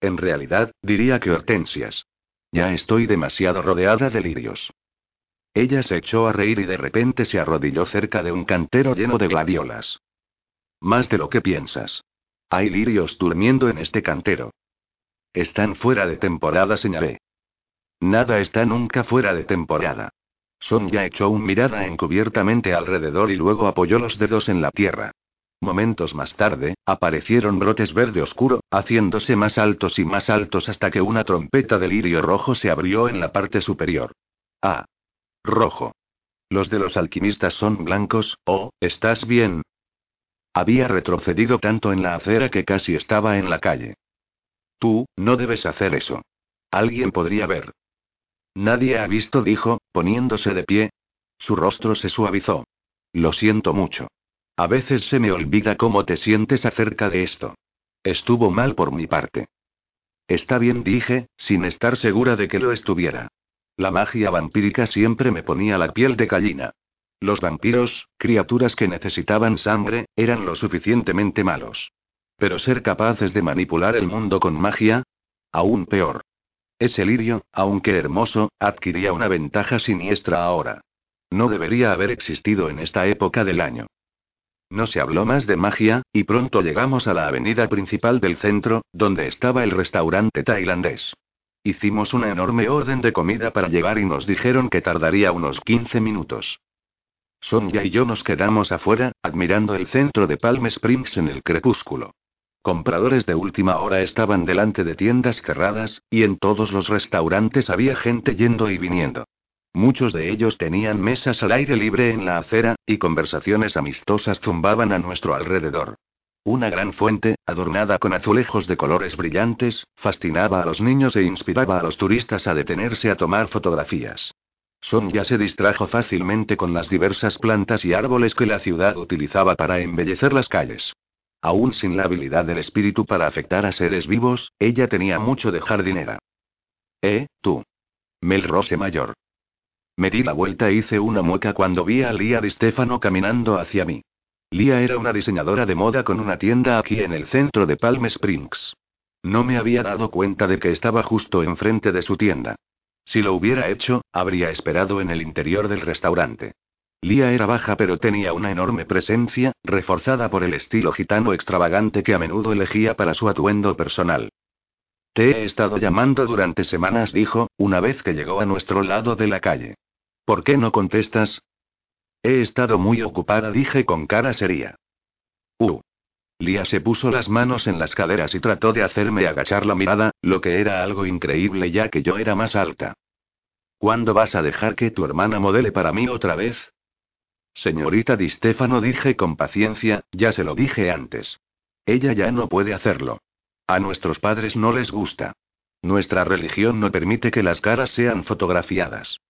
En realidad, diría que hortensias. Ya estoy demasiado rodeada de lirios. Ella se echó a reír y de repente se arrodilló cerca de un cantero lleno de gladiolas. Más de lo que piensas. Hay lirios durmiendo en este cantero. Están fuera de temporada, señalé. Nada está nunca fuera de temporada. Sonia echó un mirada encubiertamente alrededor y luego apoyó los dedos en la tierra. Momentos más tarde, aparecieron brotes verde oscuro, haciéndose más altos y más altos hasta que una trompeta de lirio rojo se abrió en la parte superior. Ah, Rojo. Los de los alquimistas son blancos, oh, ¿estás bien? Había retrocedido tanto en la acera que casi estaba en la calle. Tú, no debes hacer eso. Alguien podría ver. Nadie ha visto, dijo, poniéndose de pie. Su rostro se suavizó. Lo siento mucho. A veces se me olvida cómo te sientes acerca de esto. Estuvo mal por mi parte. Está bien, dije, sin estar segura de que lo estuviera. La magia vampírica siempre me ponía la piel de gallina. Los vampiros, criaturas que necesitaban sangre, eran lo suficientemente malos. Pero ser capaces de manipular el mundo con magia? Aún peor. Ese lirio, aunque hermoso, adquiría una ventaja siniestra ahora. No debería haber existido en esta época del año. No se habló más de magia, y pronto llegamos a la avenida principal del centro, donde estaba el restaurante tailandés. Hicimos una enorme orden de comida para llevar y nos dijeron que tardaría unos 15 minutos. Sonia y yo nos quedamos afuera, admirando el centro de Palm Springs en el crepúsculo. Compradores de última hora estaban delante de tiendas cerradas, y en todos los restaurantes había gente yendo y viniendo. Muchos de ellos tenían mesas al aire libre en la acera, y conversaciones amistosas zumbaban a nuestro alrededor. Una gran fuente, adornada con azulejos de colores brillantes, fascinaba a los niños e inspiraba a los turistas a detenerse a tomar fotografías. Sonja se distrajo fácilmente con las diversas plantas y árboles que la ciudad utilizaba para embellecer las calles. Aún sin la habilidad del espíritu para afectar a seres vivos, ella tenía mucho de jardinera. Eh, tú. Melrose Mayor. Me di la vuelta e hice una mueca cuando vi a Lia Di Stefano caminando hacia mí. Lia era una diseñadora de moda con una tienda aquí en el centro de Palm Springs. No me había dado cuenta de que estaba justo enfrente de su tienda. Si lo hubiera hecho, habría esperado en el interior del restaurante. Lia era baja pero tenía una enorme presencia, reforzada por el estilo gitano extravagante que a menudo elegía para su atuendo personal. Te he estado llamando durante semanas, dijo, una vez que llegó a nuestro lado de la calle. ¿Por qué no contestas? He estado muy ocupada, dije con cara seria. Uh. Lia se puso las manos en las caderas y trató de hacerme agachar la mirada, lo que era algo increíble ya que yo era más alta. ¿Cuándo vas a dejar que tu hermana modele para mí otra vez? Señorita Di Stefano, dije con paciencia, ya se lo dije antes. Ella ya no puede hacerlo. A nuestros padres no les gusta. Nuestra religión no permite que las caras sean fotografiadas.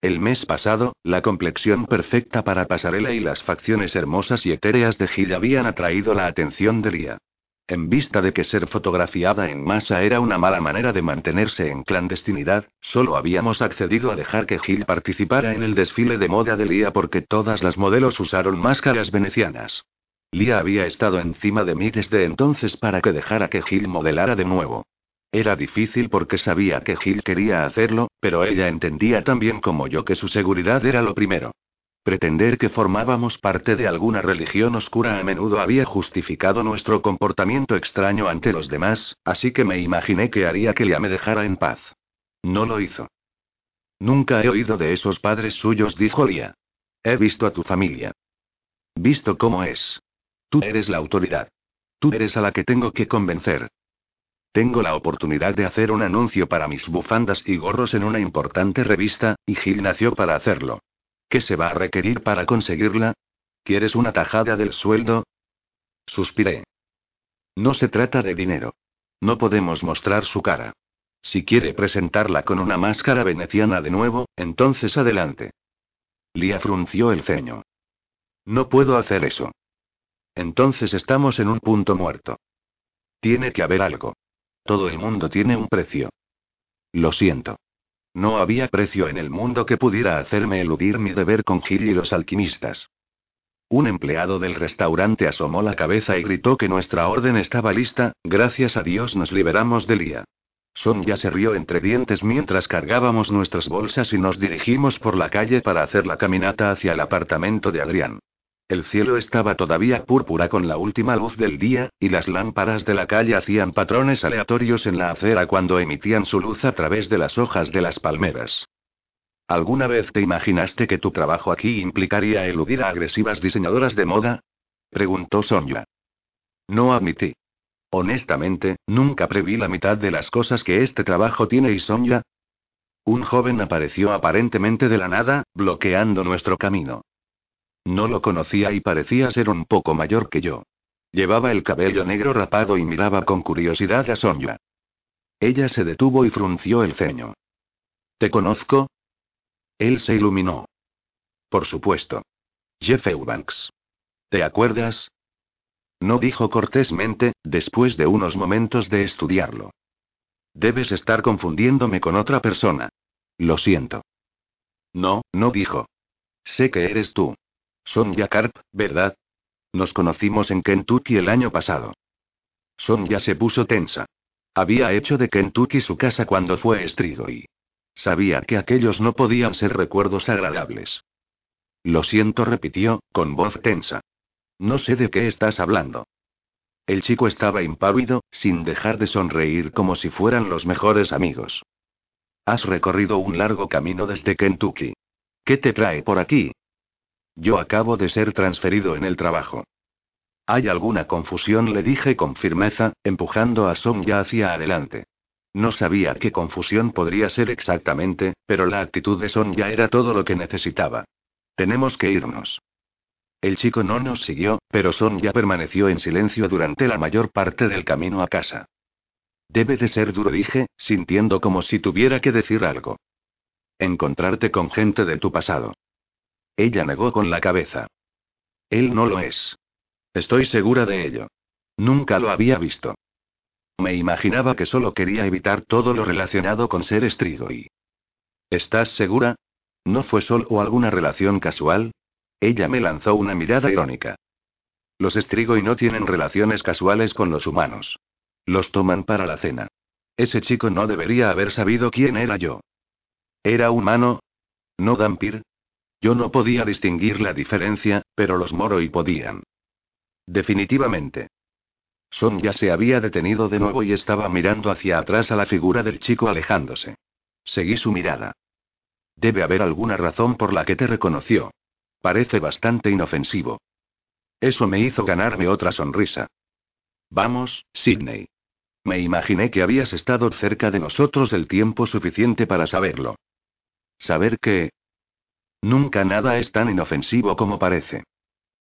El mes pasado, la complexión perfecta para pasarela y las facciones hermosas y etéreas de Gil habían atraído la atención de Lia. En vista de que ser fotografiada en masa era una mala manera de mantenerse en clandestinidad, solo habíamos accedido a dejar que Gil participara en el desfile de moda de Lia porque todas las modelos usaron máscaras venecianas. Lia había estado encima de mí desde entonces para que dejara que Gil modelara de nuevo. Era difícil porque sabía que Gil quería hacerlo, pero ella entendía también como yo que su seguridad era lo primero. Pretender que formábamos parte de alguna religión oscura a menudo había justificado nuestro comportamiento extraño ante los demás, así que me imaginé que haría que Lia me dejara en paz. No lo hizo. Nunca he oído de esos padres suyos, dijo Lia. He visto a tu familia. Visto cómo es. Tú eres la autoridad. Tú eres a la que tengo que convencer. Tengo la oportunidad de hacer un anuncio para mis bufandas y gorros en una importante revista, y Gil nació para hacerlo. ¿Qué se va a requerir para conseguirla? ¿Quieres una tajada del sueldo? Suspiré. No se trata de dinero. No podemos mostrar su cara. Si quiere presentarla con una máscara veneciana de nuevo, entonces adelante. Lia frunció el ceño. No puedo hacer eso. Entonces estamos en un punto muerto. Tiene que haber algo. Todo el mundo tiene un precio. Lo siento. No había precio en el mundo que pudiera hacerme eludir mi deber con Gil y los alquimistas. Un empleado del restaurante asomó la cabeza y gritó que nuestra orden estaba lista, gracias a Dios nos liberamos del día. Sonia se rió entre dientes mientras cargábamos nuestras bolsas y nos dirigimos por la calle para hacer la caminata hacia el apartamento de Adrián. El cielo estaba todavía púrpura con la última luz del día, y las lámparas de la calle hacían patrones aleatorios en la acera cuando emitían su luz a través de las hojas de las palmeras. ¿Alguna vez te imaginaste que tu trabajo aquí implicaría eludir a agresivas diseñadoras de moda? preguntó Sonia. No admití. Honestamente, nunca preví la mitad de las cosas que este trabajo tiene y Sonia. Un joven apareció aparentemente de la nada, bloqueando nuestro camino. No lo conocía y parecía ser un poco mayor que yo. Llevaba el cabello negro rapado y miraba con curiosidad a Sonia. Ella se detuvo y frunció el ceño. ¿Te conozco? Él se iluminó. Por supuesto. Jeff Eubanks. ¿Te acuerdas? No dijo cortésmente, después de unos momentos de estudiarlo. Debes estar confundiéndome con otra persona. Lo siento. No, no dijo. Sé que eres tú. Sonja Carp, ¿verdad? Nos conocimos en Kentucky el año pasado. Sonja se puso tensa. Había hecho de Kentucky su casa cuando fue estrigo y... Sabía que aquellos no podían ser recuerdos agradables. Lo siento, repitió, con voz tensa. No sé de qué estás hablando. El chico estaba impávido, sin dejar de sonreír como si fueran los mejores amigos. Has recorrido un largo camino desde Kentucky. ¿Qué te trae por aquí? Yo acabo de ser transferido en el trabajo. ¿Hay alguna confusión? le dije con firmeza, empujando a Sonja hacia adelante. No sabía qué confusión podría ser exactamente, pero la actitud de Sonja era todo lo que necesitaba. Tenemos que irnos. El chico no nos siguió, pero Son ya permaneció en silencio durante la mayor parte del camino a casa. Debe de ser duro, dije, sintiendo como si tuviera que decir algo. Encontrarte con gente de tu pasado. Ella negó con la cabeza. Él no lo es. Estoy segura de ello. Nunca lo había visto. Me imaginaba que solo quería evitar todo lo relacionado con ser estrigo y... ¿Estás segura? ¿No fue solo alguna relación casual? Ella me lanzó una mirada irónica. Los Strigoi no tienen relaciones casuales con los humanos. Los toman para la cena. Ese chico no debería haber sabido quién era yo. ¿Era humano? ¿No Dampir? Yo no podía distinguir la diferencia, pero los Moroi podían. Definitivamente. Son ya se había detenido de nuevo y estaba mirando hacia atrás a la figura del chico alejándose. Seguí su mirada. Debe haber alguna razón por la que te reconoció. Parece bastante inofensivo. Eso me hizo ganarme otra sonrisa. Vamos, Sidney. Me imaginé que habías estado cerca de nosotros el tiempo suficiente para saberlo. Saber que... Nunca nada es tan inofensivo como parece.